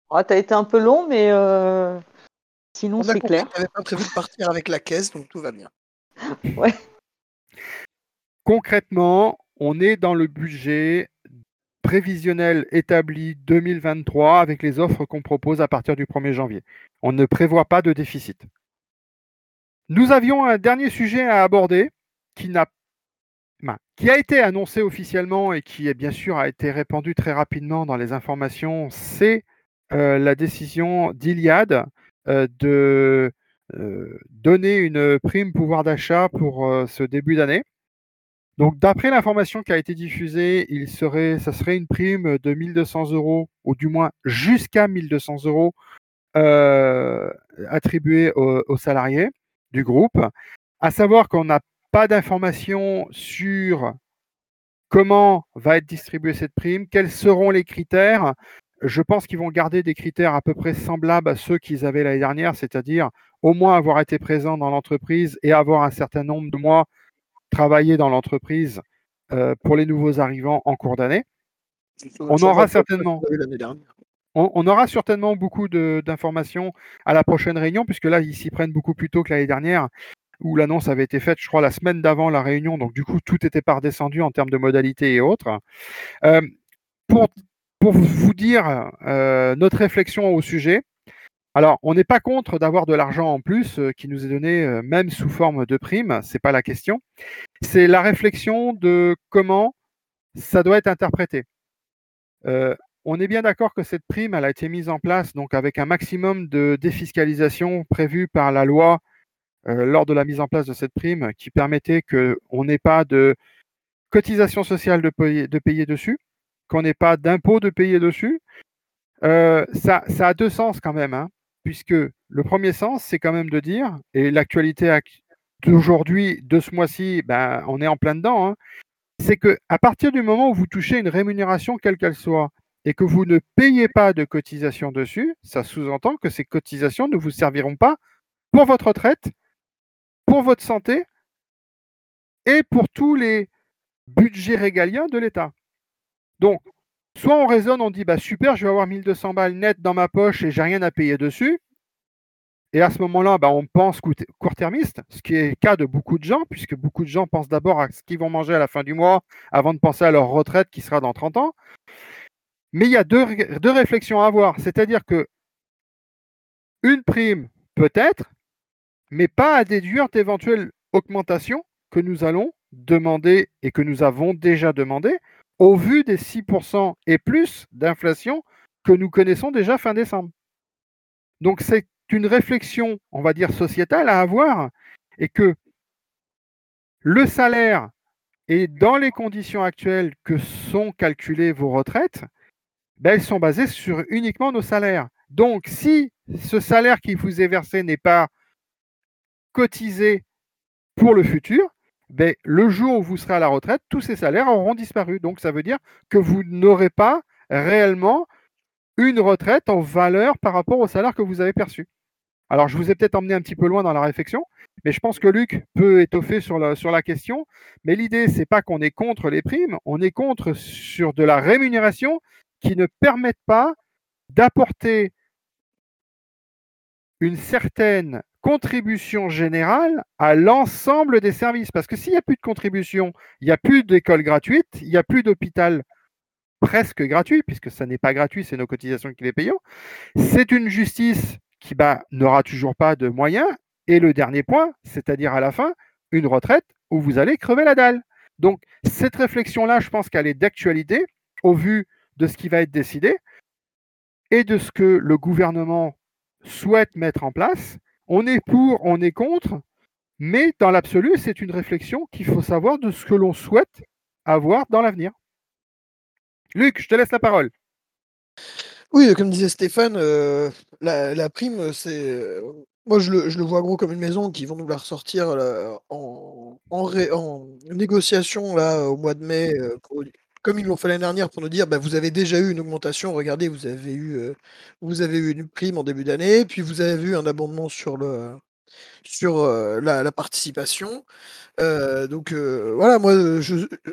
Ah, tu as été un peu long, mais euh, sinon c'est clair. On n'avait pas prévu de partir avec la caisse, donc tout va bien. ouais concrètement, on est dans le budget prévisionnel établi 2023 avec les offres qu'on propose à partir du 1er janvier. On ne prévoit pas de déficit. Nous avions un dernier sujet à aborder qui, n'a, qui a été annoncé officiellement et qui, bien sûr, a été répandu très rapidement dans les informations. C'est euh, la décision d'Iliade euh, de euh, donner une prime pouvoir d'achat pour ce début d'année. Donc, d'après l'information qui a été diffusée, il serait, ça serait une prime de 1200 euros, ou du moins jusqu'à 1200 euros euh, attribuée aux, salariés du groupe. À savoir qu'on n'a pas d'informations sur comment va être distribuée cette prime, quels seront les critères. Je pense qu'ils vont garder des critères à peu près semblables à ceux qu'ils avaient l'année dernière, c'est-à-dire au moins avoir été présent dans l'entreprise et avoir un certain nombre de mois travailler dans l'entreprise euh, pour les nouveaux arrivants en cours d'année. On aura certainement. On, aura certainement beaucoup d'informations à la prochaine réunion, puisque là, ils s'y prennent beaucoup plus tôt que l'année dernière, où l'annonce avait été faite, je crois, la semaine d'avant la réunion. Donc, du coup, tout était par descendu en termes de modalités et autres. Euh, pour, pour vous dire euh, notre réflexion au sujet, Alors, on n'est pas contre d'avoir de l'argent en plus qui nous est donné même sous forme de prime, c'est pas la question. C'est la réflexion de comment ça doit être interprété. on est bien d'accord que cette prime, elle a été mise en place donc avec un maximum de défiscalisation prévu par la loi lors de la mise en place de cette prime qui permettait qu'on n'ait pas de cotisation sociale de payer, dessus, qu'on n'ait pas d'impôt de payer dessus. ça, a deux sens quand même, hein, puisque le premier sens, c'est quand même de dire, et l'actualité d'aujourd'hui, de ce mois-ci, ben, on est en plein dedans, hein, c'est que à partir du moment où vous touchez une rémunération quelle qu'elle soit et que vous ne payez pas de cotisation dessus, ça sous-entend que ces cotisations ne vous serviront pas pour votre retraite, pour votre santé et pour tous les budgets régaliens de l'État. Donc, soit on raisonne, on dit bah super, je vais avoir 1200 balles net dans ma poche et j'ai rien à payer dessus. Et à ce moment-là, bah, on pense court-termiste, ce qui est le cas de beaucoup de gens, puisque beaucoup de gens pensent d'abord à ce qu'ils vont manger à la fin du mois avant de penser à leur retraite qui sera dans 30 ans. Mais il y a deux, deux réflexions à avoir. C'est-à-dire que une prime, peut-être, mais pas à déduire d'éventuelles augmentations que nous allons demander et que nous avons déjà demandé au vu des 6% et plus d'inflation que nous connaissons déjà fin décembre. Donc c'est une réflexion, on va dire, sociétale à avoir et que le salaire et dans les conditions actuelles que sont calculées vos retraites, ben, elles sont basées sur uniquement nos salaires. Donc si ce salaire qui vous est versé n'est pas cotisé pour le futur, ben, le jour où vous serez à la retraite, tous ces salaires auront disparu. Donc ça veut dire que vous n'aurez pas réellement une retraite en valeur par rapport au salaire que vous avez perçu. Alors je vous ai peut-être emmené un petit peu loin dans la réflexion, mais je pense que Luc peut étoffer sur la, question. Mais l'idée, c'est pas qu'on est contre les primes, on est contre sur de la rémunération qui ne permette pas d'apporter une certaine contribution générale à l'ensemble des services. Parce que s'il n'y a plus de contribution, il n'y a plus d'école gratuite, il n'y a plus d'hôpital presque gratuit, puisque ça n'est pas gratuit, c'est nos cotisations qui les payons. C'est une justice qui bah, n'aura toujours pas de moyens. Et le dernier point, c'est-à-dire à la fin, une retraite où vous allez crever la dalle. Donc cette réflexion-là, je pense qu'elle est d'actualité au vu de ce qui va être décidé et de ce que le gouvernement souhaite mettre en place on est pour, on est contre, mais dans l'absolu, c'est une réflexion qu'il faut savoir de ce que l'on souhaite avoir dans l'avenir. Luc, je te laisse la parole. Oui, comme disait Stéphane, euh, la, prime, c'est. Euh, moi, je le, vois gros comme une maison qui vont nous la ressortir en, négociation là, au mois de mai, euh, comme ils l'ont fait l'année dernière pour nous dire bah, vous avez déjà eu une augmentation, regardez, vous avez eu, euh, vous avez eu une prime en début d'année, puis vous avez eu un abondement sur, le, sur la, participation. Donc voilà, moi,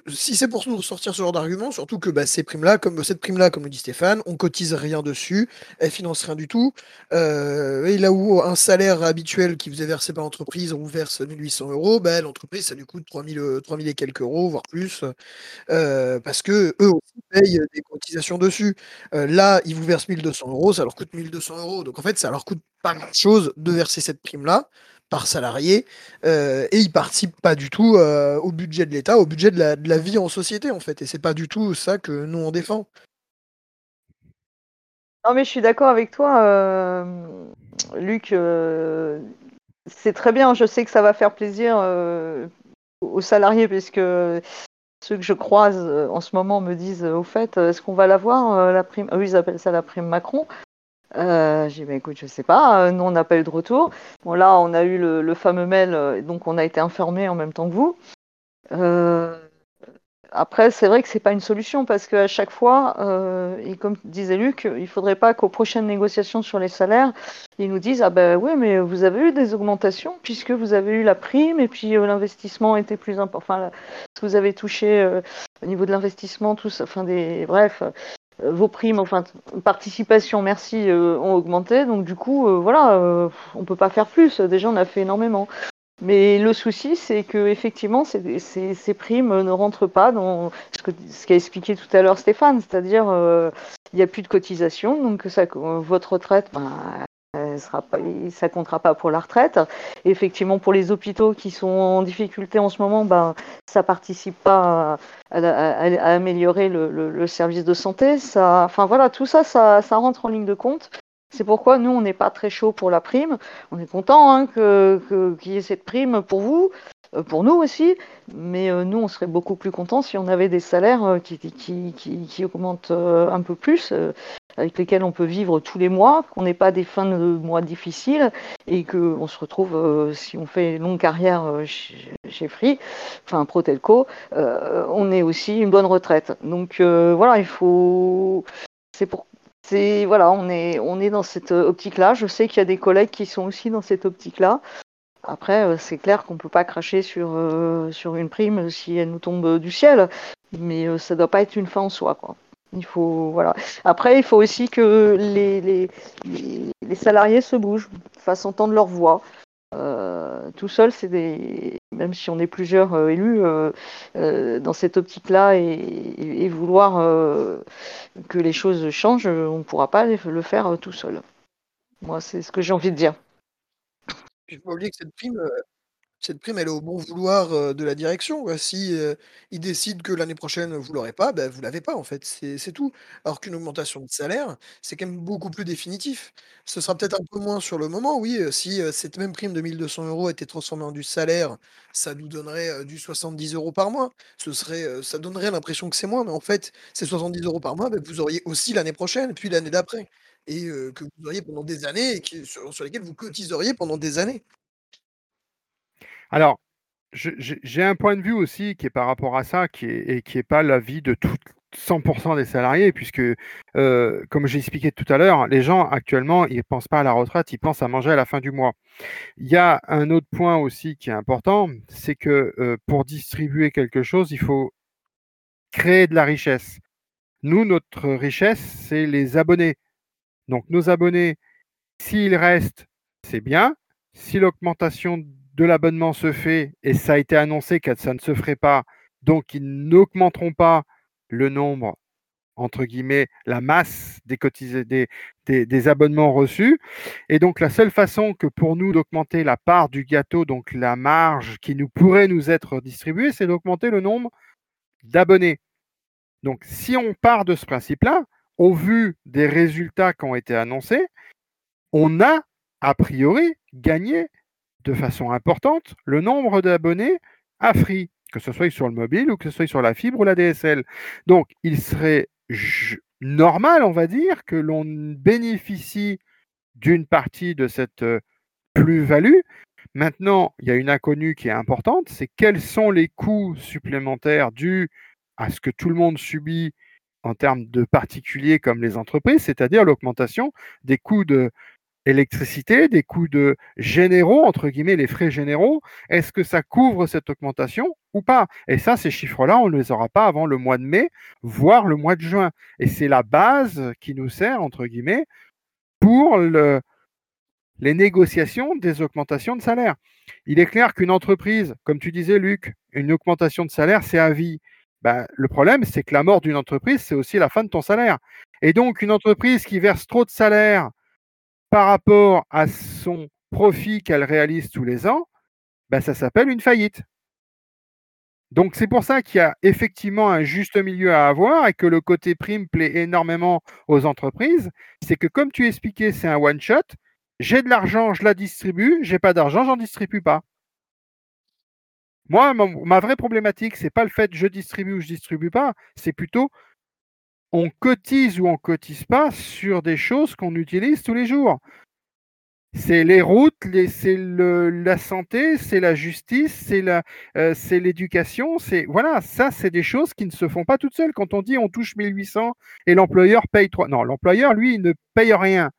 si c'est pour sortir ce genre d'argument, surtout que bah, ces primes-là, comme cette prime-là, comme le dit Stéphane, on cotise rien dessus, elle finance rien du tout. et là où un salaire habituel qui vous est versé par l'entreprise, on vous verse 1800 euros, bah, l'entreprise, ça lui coûte 3000, 3000 et quelques euros, voire plus, parce que eux aussi payent des cotisations dessus. là, ils vous versent 1200 euros, ça leur coûte 1200 euros. Donc en fait, ça leur coûte pas grand-chose de verser cette prime-là par salarié euh, et ils participent pas du tout euh, au budget de l'État, au budget de la, vie en société en fait. Et c'est pas du tout ça que nous on défend. Non mais je suis d'accord avec toi, euh, Luc. c'est très bien. Je sais que ça va faire plaisir aux salariés puisque ceux que je croise en ce moment me disent au fait, est-ce qu'on va l'avoir la prime? Eux ils appellent ça la prime Macron. Euh, j'ai dit, bah, écoute, je sais pas, euh, nous on n'a pas eu de retour. Bon, là, on a eu le, fameux mail, euh, donc on a été informé en même temps que vous. Après, c'est vrai que c'est pas une solution parce qu'à chaque fois, et comme disait Luc, il faudrait pas qu'aux prochaines négociations sur les salaires, ils nous disent ah ben oui, mais vous avez eu des augmentations puisque vous avez eu la prime et puis l'investissement était plus important. Enfin, vous avez touché au niveau de l'investissement, tout ça, enfin des, bref, vos primes, enfin participation, merci, euh, ont augmenté. Donc du coup, euh, voilà, on peut pas faire plus. Déjà, on a fait énormément. Mais le souci, c'est que effectivement, ces, ces, primes ne rentrent pas dans ce qu'a ce expliqué tout à l'heure Stéphane, c'est-à-dire il n'y a plus de cotisation, donc ça, votre retraite, ben, ça comptera pas pour la retraite. effectivement, pour les hôpitaux qui sont en difficulté en ce moment, ben, ça participe pas à, améliorer le, service de santé. Ça, enfin voilà, tout ça, ça, rentre en ligne de compte. C'est pourquoi nous, on n'est pas très chaud pour la prime. On est content hein, qu'il y ait cette prime pour vous, pour nous aussi, mais euh, nous, on serait beaucoup plus contents si on avait des salaires euh, qui, augmentent un peu plus, avec lesquels on peut vivre tous les mois, qu'on n'ait pas des fins de mois difficiles et qu'on se retrouve, si on fait une longue carrière chez, Free, enfin Protelco, on ait aussi une bonne retraite. Donc voilà, il faut. C'est pour voilà, on est on est dans cette optique-là. Je sais qu'il y a des collègues qui sont aussi dans cette optique-là. Après, euh, c'est clair qu'on ne peut pas cracher sur, euh, sur une prime si elle nous tombe du ciel, mais euh, ça ne doit pas être une fin en soi. Quoi. Il faut, voilà. Après, il faut aussi que les, les, les, salariés se bougent, fassent entendre leur voix. tout seul, c'est des. Même si on est plusieurs élus dans cette optique-là et, vouloir que les choses changent, on ne pourra pas le faire tout seul. Moi, c'est ce que j'ai envie de dire. Il faut pas oublier que cette prime, cette prime, elle est au bon vouloir, de la direction, Si, ils décident que l'année prochaine, vous l'aurez pas, ben, vous l'avez pas, en fait, c'est tout. Alors qu'une augmentation de salaire, c'est quand même beaucoup plus définitif. Ce sera peut-être un peu moins sur le moment, oui, si, cette même prime de 1 200 était transformée en du salaire, ça nous donnerait, du 70 euros par mois. Ce serait, ça donnerait l'impression que c'est moins, mais en fait, ces 70 euros par mois, ben, vous auriez aussi l'année prochaine, puis l'année d'après et que vous auriez pendant des années et sur, lesquelles vous cotiseriez pendant des années. Alors, j'ai un point de vue aussi qui est par rapport à ça, qui est, et qui n'est pas l'avis de tout 100% des salariés, puisque, comme j'ai expliqué tout à l'heure, les gens actuellement, ils ne pensent pas à la retraite, ils pensent à manger à la fin du mois. Il y a un autre point aussi qui est important, c'est que pour distribuer quelque chose, il faut créer de la richesse. Nous, notre richesse, c'est les abonnés. Donc nos abonnés, s'ils restent, c'est bien. Si l'augmentation de l'abonnement se fait, et ça a été annoncé que ça ne se ferait pas, donc ils n'augmenteront pas le nombre, entre guillemets, la masse des, abonnements reçus. Et donc la seule façon que pour nous d'augmenter la part du gâteau, donc la marge qui nous pourrait nous être distribuée, c'est d'augmenter le nombre d'abonnés. Donc si on part de ce principe-là, au vu des résultats qui ont été annoncés, on a a priori gagné de façon importante le nombre d'abonnés à Free, que ce soit sur le mobile ou que ce soit sur la fibre ou la DSL. Donc, il serait normal, on va dire, que l'on bénéficie d'une partie de cette euh, plus-value. Maintenant, il y a une inconnue qui est importante, c'est quels sont les coûts supplémentaires dus à ce que tout le monde subit en termes de particuliers comme les entreprises, c'est-à-dire l'augmentation des coûts de électricité, des coûts de généraux, entre guillemets, les frais généraux. Est-ce que ça couvre cette augmentation ou pas? Et ça, ces chiffres-là, on ne les aura pas avant le mois de mai, voire le mois de juin. Et c'est la base qui nous sert, entre guillemets, pour le, les négociations des augmentations de salaire. Il est clair qu'une entreprise, comme tu disais, Luc, une augmentation de salaire, c'est à vie. Ben, le problème, c'est que la mort d'une entreprise, c'est aussi la fin de ton salaire. Et donc, une entreprise qui verse trop de salaire par rapport à son profit qu'elle réalise tous les ans, ben, ça s'appelle une faillite. Donc, c'est pour ça qu'il y a effectivement un juste milieu à avoir et que le côté prime plaît énormément aux entreprises. C'est que, comme tu expliquais, c'est un one-shot. J'ai de l'argent, je la distribue. J'ai pas d'argent, j'en distribue pas. Moi, ma, vraie problématique, c'est pas le fait je distribue ou je distribue pas, c'est plutôt on cotise ou on cotise pas sur des choses qu'on utilise tous les jours. C'est les routes, c'est la santé, c'est la justice, c'est euh, l'éducation, voilà, ça c'est des choses qui ne se font pas toutes seules. Quand on dit on touche 1800 et l'employeur paye 3, non, l'employeur lui il ne paye rien.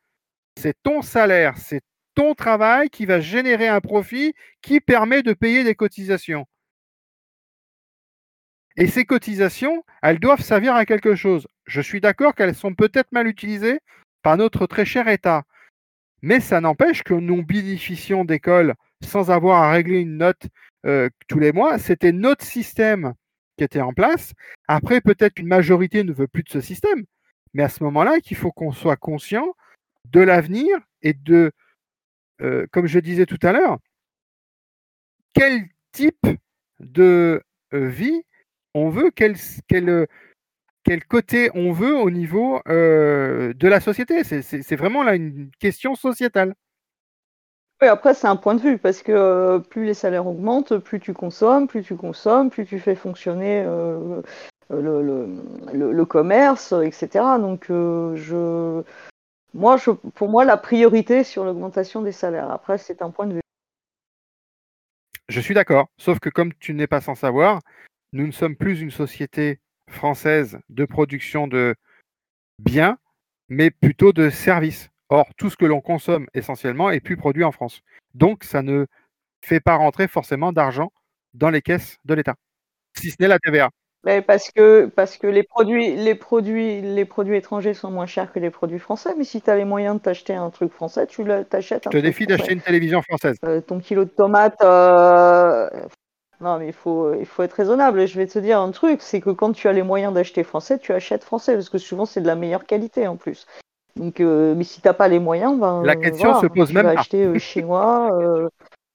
C'est ton salaire, c'est ton travail qui va générer un profit qui permet de payer des cotisations. Et ces cotisations, elles doivent servir à quelque chose. Je suis d'accord qu'elles sont peut-être mal utilisées par notre très cher État. Mais ça n'empêche que nous bénéficions d'écoles sans avoir à régler une note euh, tous les mois. C'était notre système qui était en place. Après, peut-être qu'une majorité ne veut plus de ce système. Mais à ce moment-là, il faut qu'on soit conscient de l'avenir et de euh, comme je disais tout à l'heure, quel type de euh, vie on veut, quel, quel, quel côté on veut au niveau euh, de la société? C'est vraiment là une question sociétale. Oui, après, c'est un point de vue, parce que euh, plus les salaires augmentent, plus tu consommes, plus tu consommes, plus tu fais fonctionner euh, le, le, le, commerce, etc. Donc, je, moi, je, pour moi, la priorité sur l'augmentation des salaires. Après, c'est un point de vue. Je suis d'accord, sauf que comme tu n'es pas sans savoir, nous ne sommes plus une société française de production de biens, mais plutôt de services. Or, tout ce que l'on consomme essentiellement est plus produit en France. Donc, ça ne fait pas rentrer forcément d'argent dans les caisses de l'État, si ce n'est la TVA. Mais parce que, parce que les, produits, les, produits, les produits étrangers sont moins chers que les produits français, mais si tu as les moyens de t'acheter un truc français, tu t'achètes un Je te défie d'acheter une télévision française. Euh, ton kilo de tomates, euh, non, mais il faut, il faut être raisonnable. Je vais te dire un truc, c'est que quand tu as les moyens d'acheter français, tu achètes français, parce que souvent c'est de la meilleure qualité en plus. Donc, euh, mais si t'as pas les moyens, ben, la question se pose tu même vas acheter euh, chinois,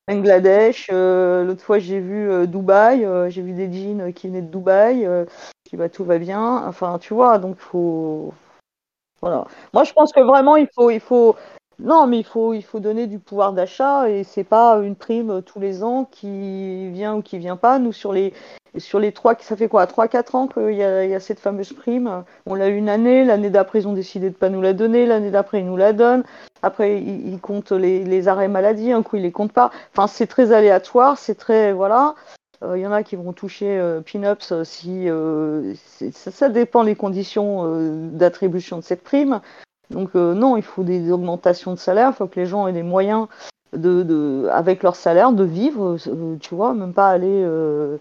Bangladesh. L'autre fois, j'ai vu Dubaï, j'ai vu des jeans qui venaient de Dubaï. qui bah, tout va bien. Enfin, tu vois, donc faut. Voilà. Moi, je pense que vraiment, il faut, il faut, non, mais il faut, il faut donner du pouvoir d'achat et c'est pas une prime tous les ans qui vient ou qui vient pas. Nous, sur les, sur les trois, ça fait quoi, 3-4 ans qu'il y, a, y a cette fameuse prime. On l'a eu une année, l'année d'après, ils ont décidé de pas nous la donner, l'année d'après, ils nous la donnent. Après, ils, comptent les, arrêts maladie, un coup, ils les comptent pas. Enfin, c'est très aléatoire, c'est très, voilà. Il euh, y en a qui vont toucher euh, pin-ups si euh, ça, ça, dépend des conditions euh, d'attribution de cette prime. Donc euh, non, il faut des augmentations de salaire, il faut que les gens aient les moyens de, avec leur salaire de vivre, euh, tu vois, même pas aller euh,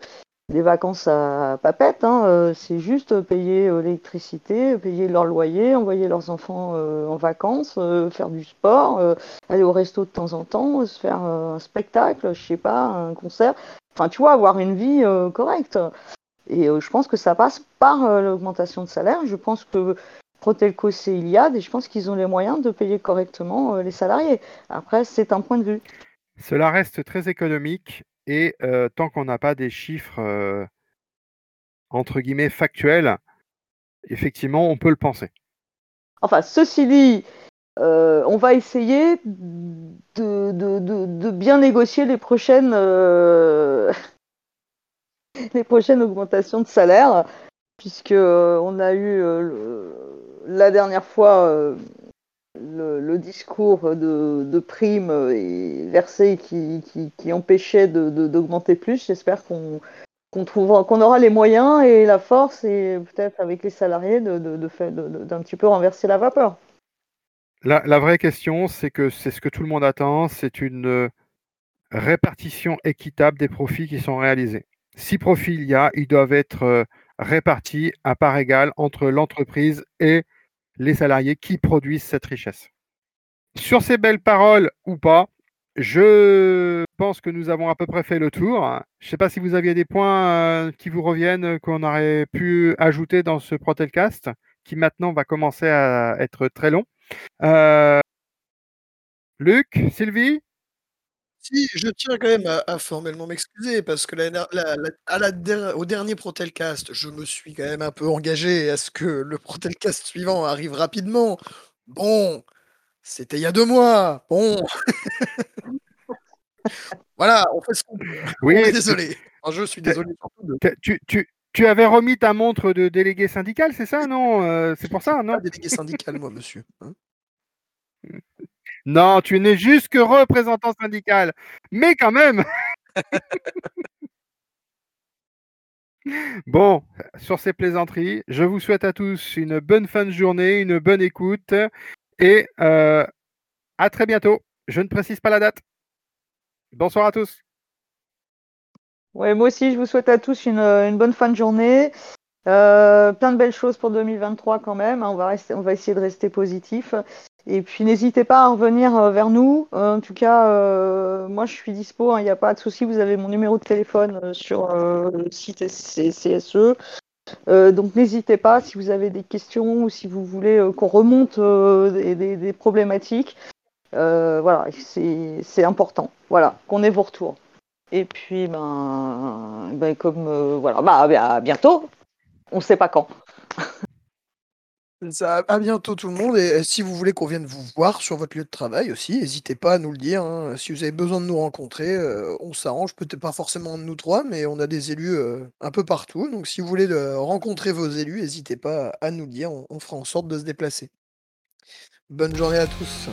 des vacances à papette, hein, c'est juste payer l'électricité, payer leur loyer, envoyer leurs enfants en vacances, faire du sport, aller au resto de temps en temps, se faire un spectacle, je sais pas, un concert, enfin tu vois, avoir une vie correcte. Et je pense que ça passe par l'augmentation de salaire. Je pense que Protelco, c'est Iliad, et je pense qu'ils ont les moyens de payer correctement euh, les salariés. Après, c'est un point de vue. Cela reste très économique, et euh, tant qu'on n'a pas des chiffres, euh, entre guillemets, factuels, effectivement, on peut le penser. Enfin, ceci dit, on va essayer de, de, bien négocier les prochaines, les prochaines augmentations de salaire, puisque on a eu la dernière fois, euh, le, discours de, de prime est versé qui, empêchait d'augmenter plus. J'espère qu'on qu'on aura les moyens et la force et peut-être avec les salariés d'un petit peu renverser la vapeur. La, la vraie question, c'est que c'est ce que tout le monde attend, c'est une répartition équitable des profits qui sont réalisés. Si profits il y a, ils doivent être euh, répartis à part égale entre l'entreprise et les salariés qui produisent cette richesse. Sur ces belles paroles ou pas, je pense que nous avons à peu près fait le tour. Je ne sais pas si vous aviez des points euh, qui vous reviennent qu'on aurait pu ajouter dans ce Protelcast, qui maintenant va commencer à être très long. Euh, Luc, Sylvie si, je tiens quand même à, formellement m'excuser parce que au dernier Protelcast, je me suis quand même un peu engagé à ce que le Protelcast suivant arrive rapidement. Bon, c'était il y a deux mois. Bon. voilà, on fait ce qu'on peut. Oui, désolé. je suis désolé. Tu, tu, tu avais remis ta montre de délégué syndical, c'est ça, non euh, C'est pour ça, non? Pas délégué syndical, moi, monsieur. Hein. Non, tu n'es juste que représentant syndical. Mais quand même. bon, sur ces plaisanteries, je vous souhaite à tous une bonne fin de journée, une bonne écoute et euh, à très bientôt. Je ne précise pas la date. Bonsoir à tous. Ouais, moi aussi, je vous souhaite à tous une, bonne fin de journée. Euh, plein de belles choses pour 2023 quand même. On va, rester, on va essayer de rester positif. Et puis n'hésitez pas à revenir euh, vers nous. Euh, en tout cas, euh, moi je suis dispo, il hein, n'y a pas de souci. Vous avez mon numéro de téléphone sur le site CSE. donc n'hésitez pas si vous avez des questions ou si vous voulez qu'on remonte des, problématiques. Voilà, c'est important. Voilà, qu'on ait vos retours. Et puis, ben, ben comme voilà, bah, à bientôt. On sait pas quand. Ça, à bientôt tout le monde. Et si vous voulez qu'on vienne vous voir sur votre lieu de travail aussi, n'hésitez pas à nous le dire. hein. Si vous avez besoin de nous rencontrer, euh, on s'arrange. Peut-être pas forcément nous trois, mais on a des élus euh, un peu partout. Donc si vous voulez euh, rencontrer vos élus, n'hésitez pas à nous le dire. On fera en sorte de se déplacer. Bonne journée à tous.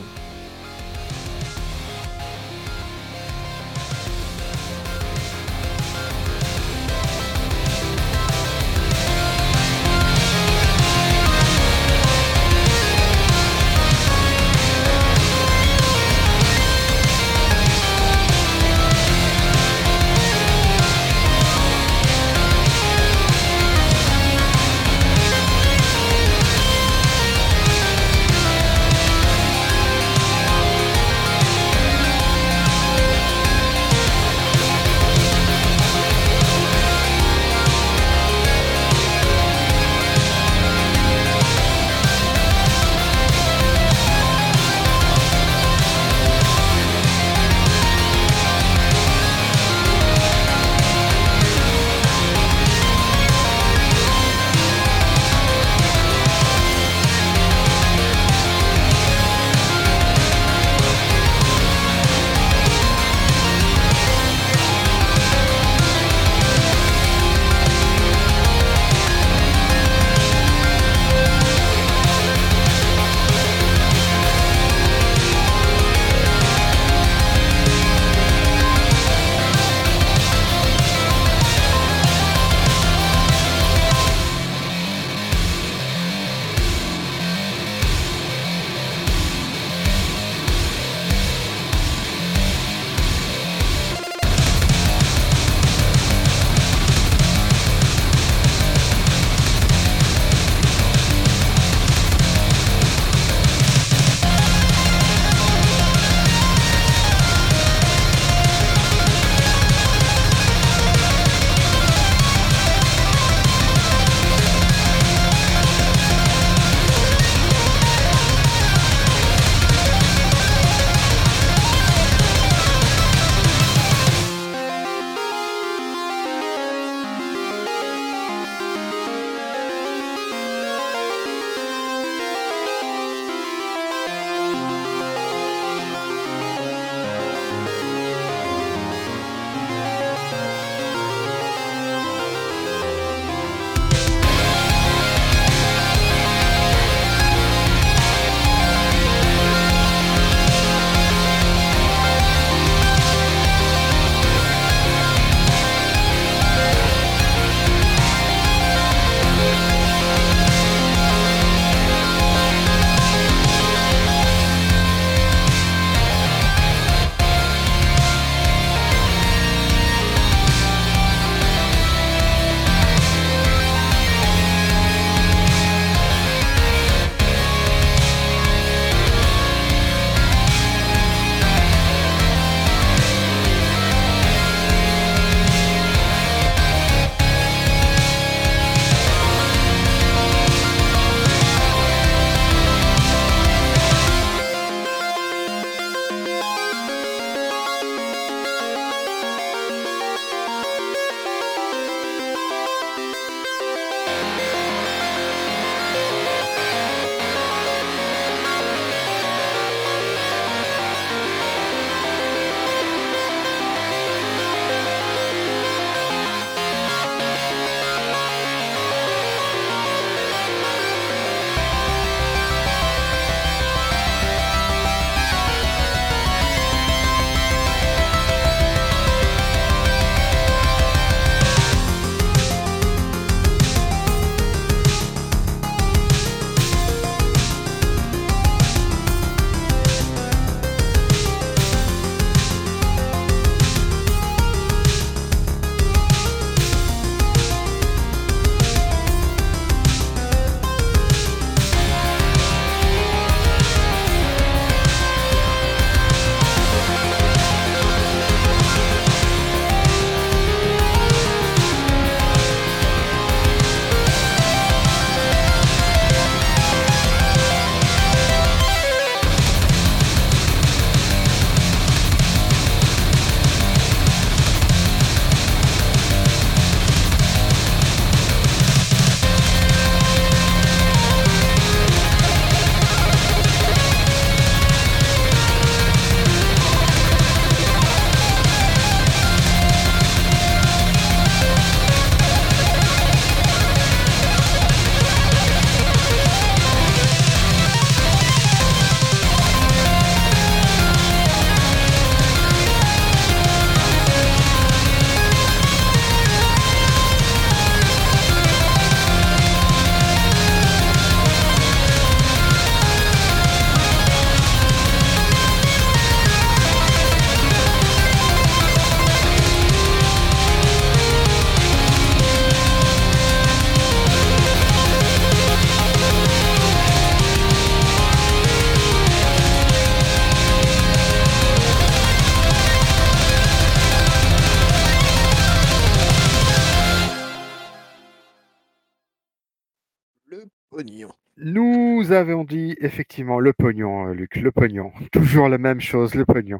Effectivement le pognon, euh, Luc, le pognon. Toujours la même chose, le pognon.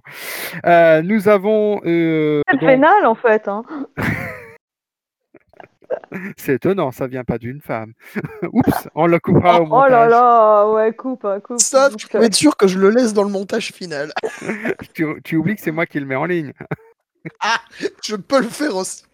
Euh, nous avons. euh, C'est donc- vénal en fait. Hein. C'est étonnant, ça vient pas d'une femme. Oups, on le coupera au Oh montage. là là, ouais, coupe, hein, coupe. Ça, tu peux être sûr que je le laisse dans le montage final. Tu, tu oublies que c'est moi qui le mets en ligne. Je peux le faire aussi.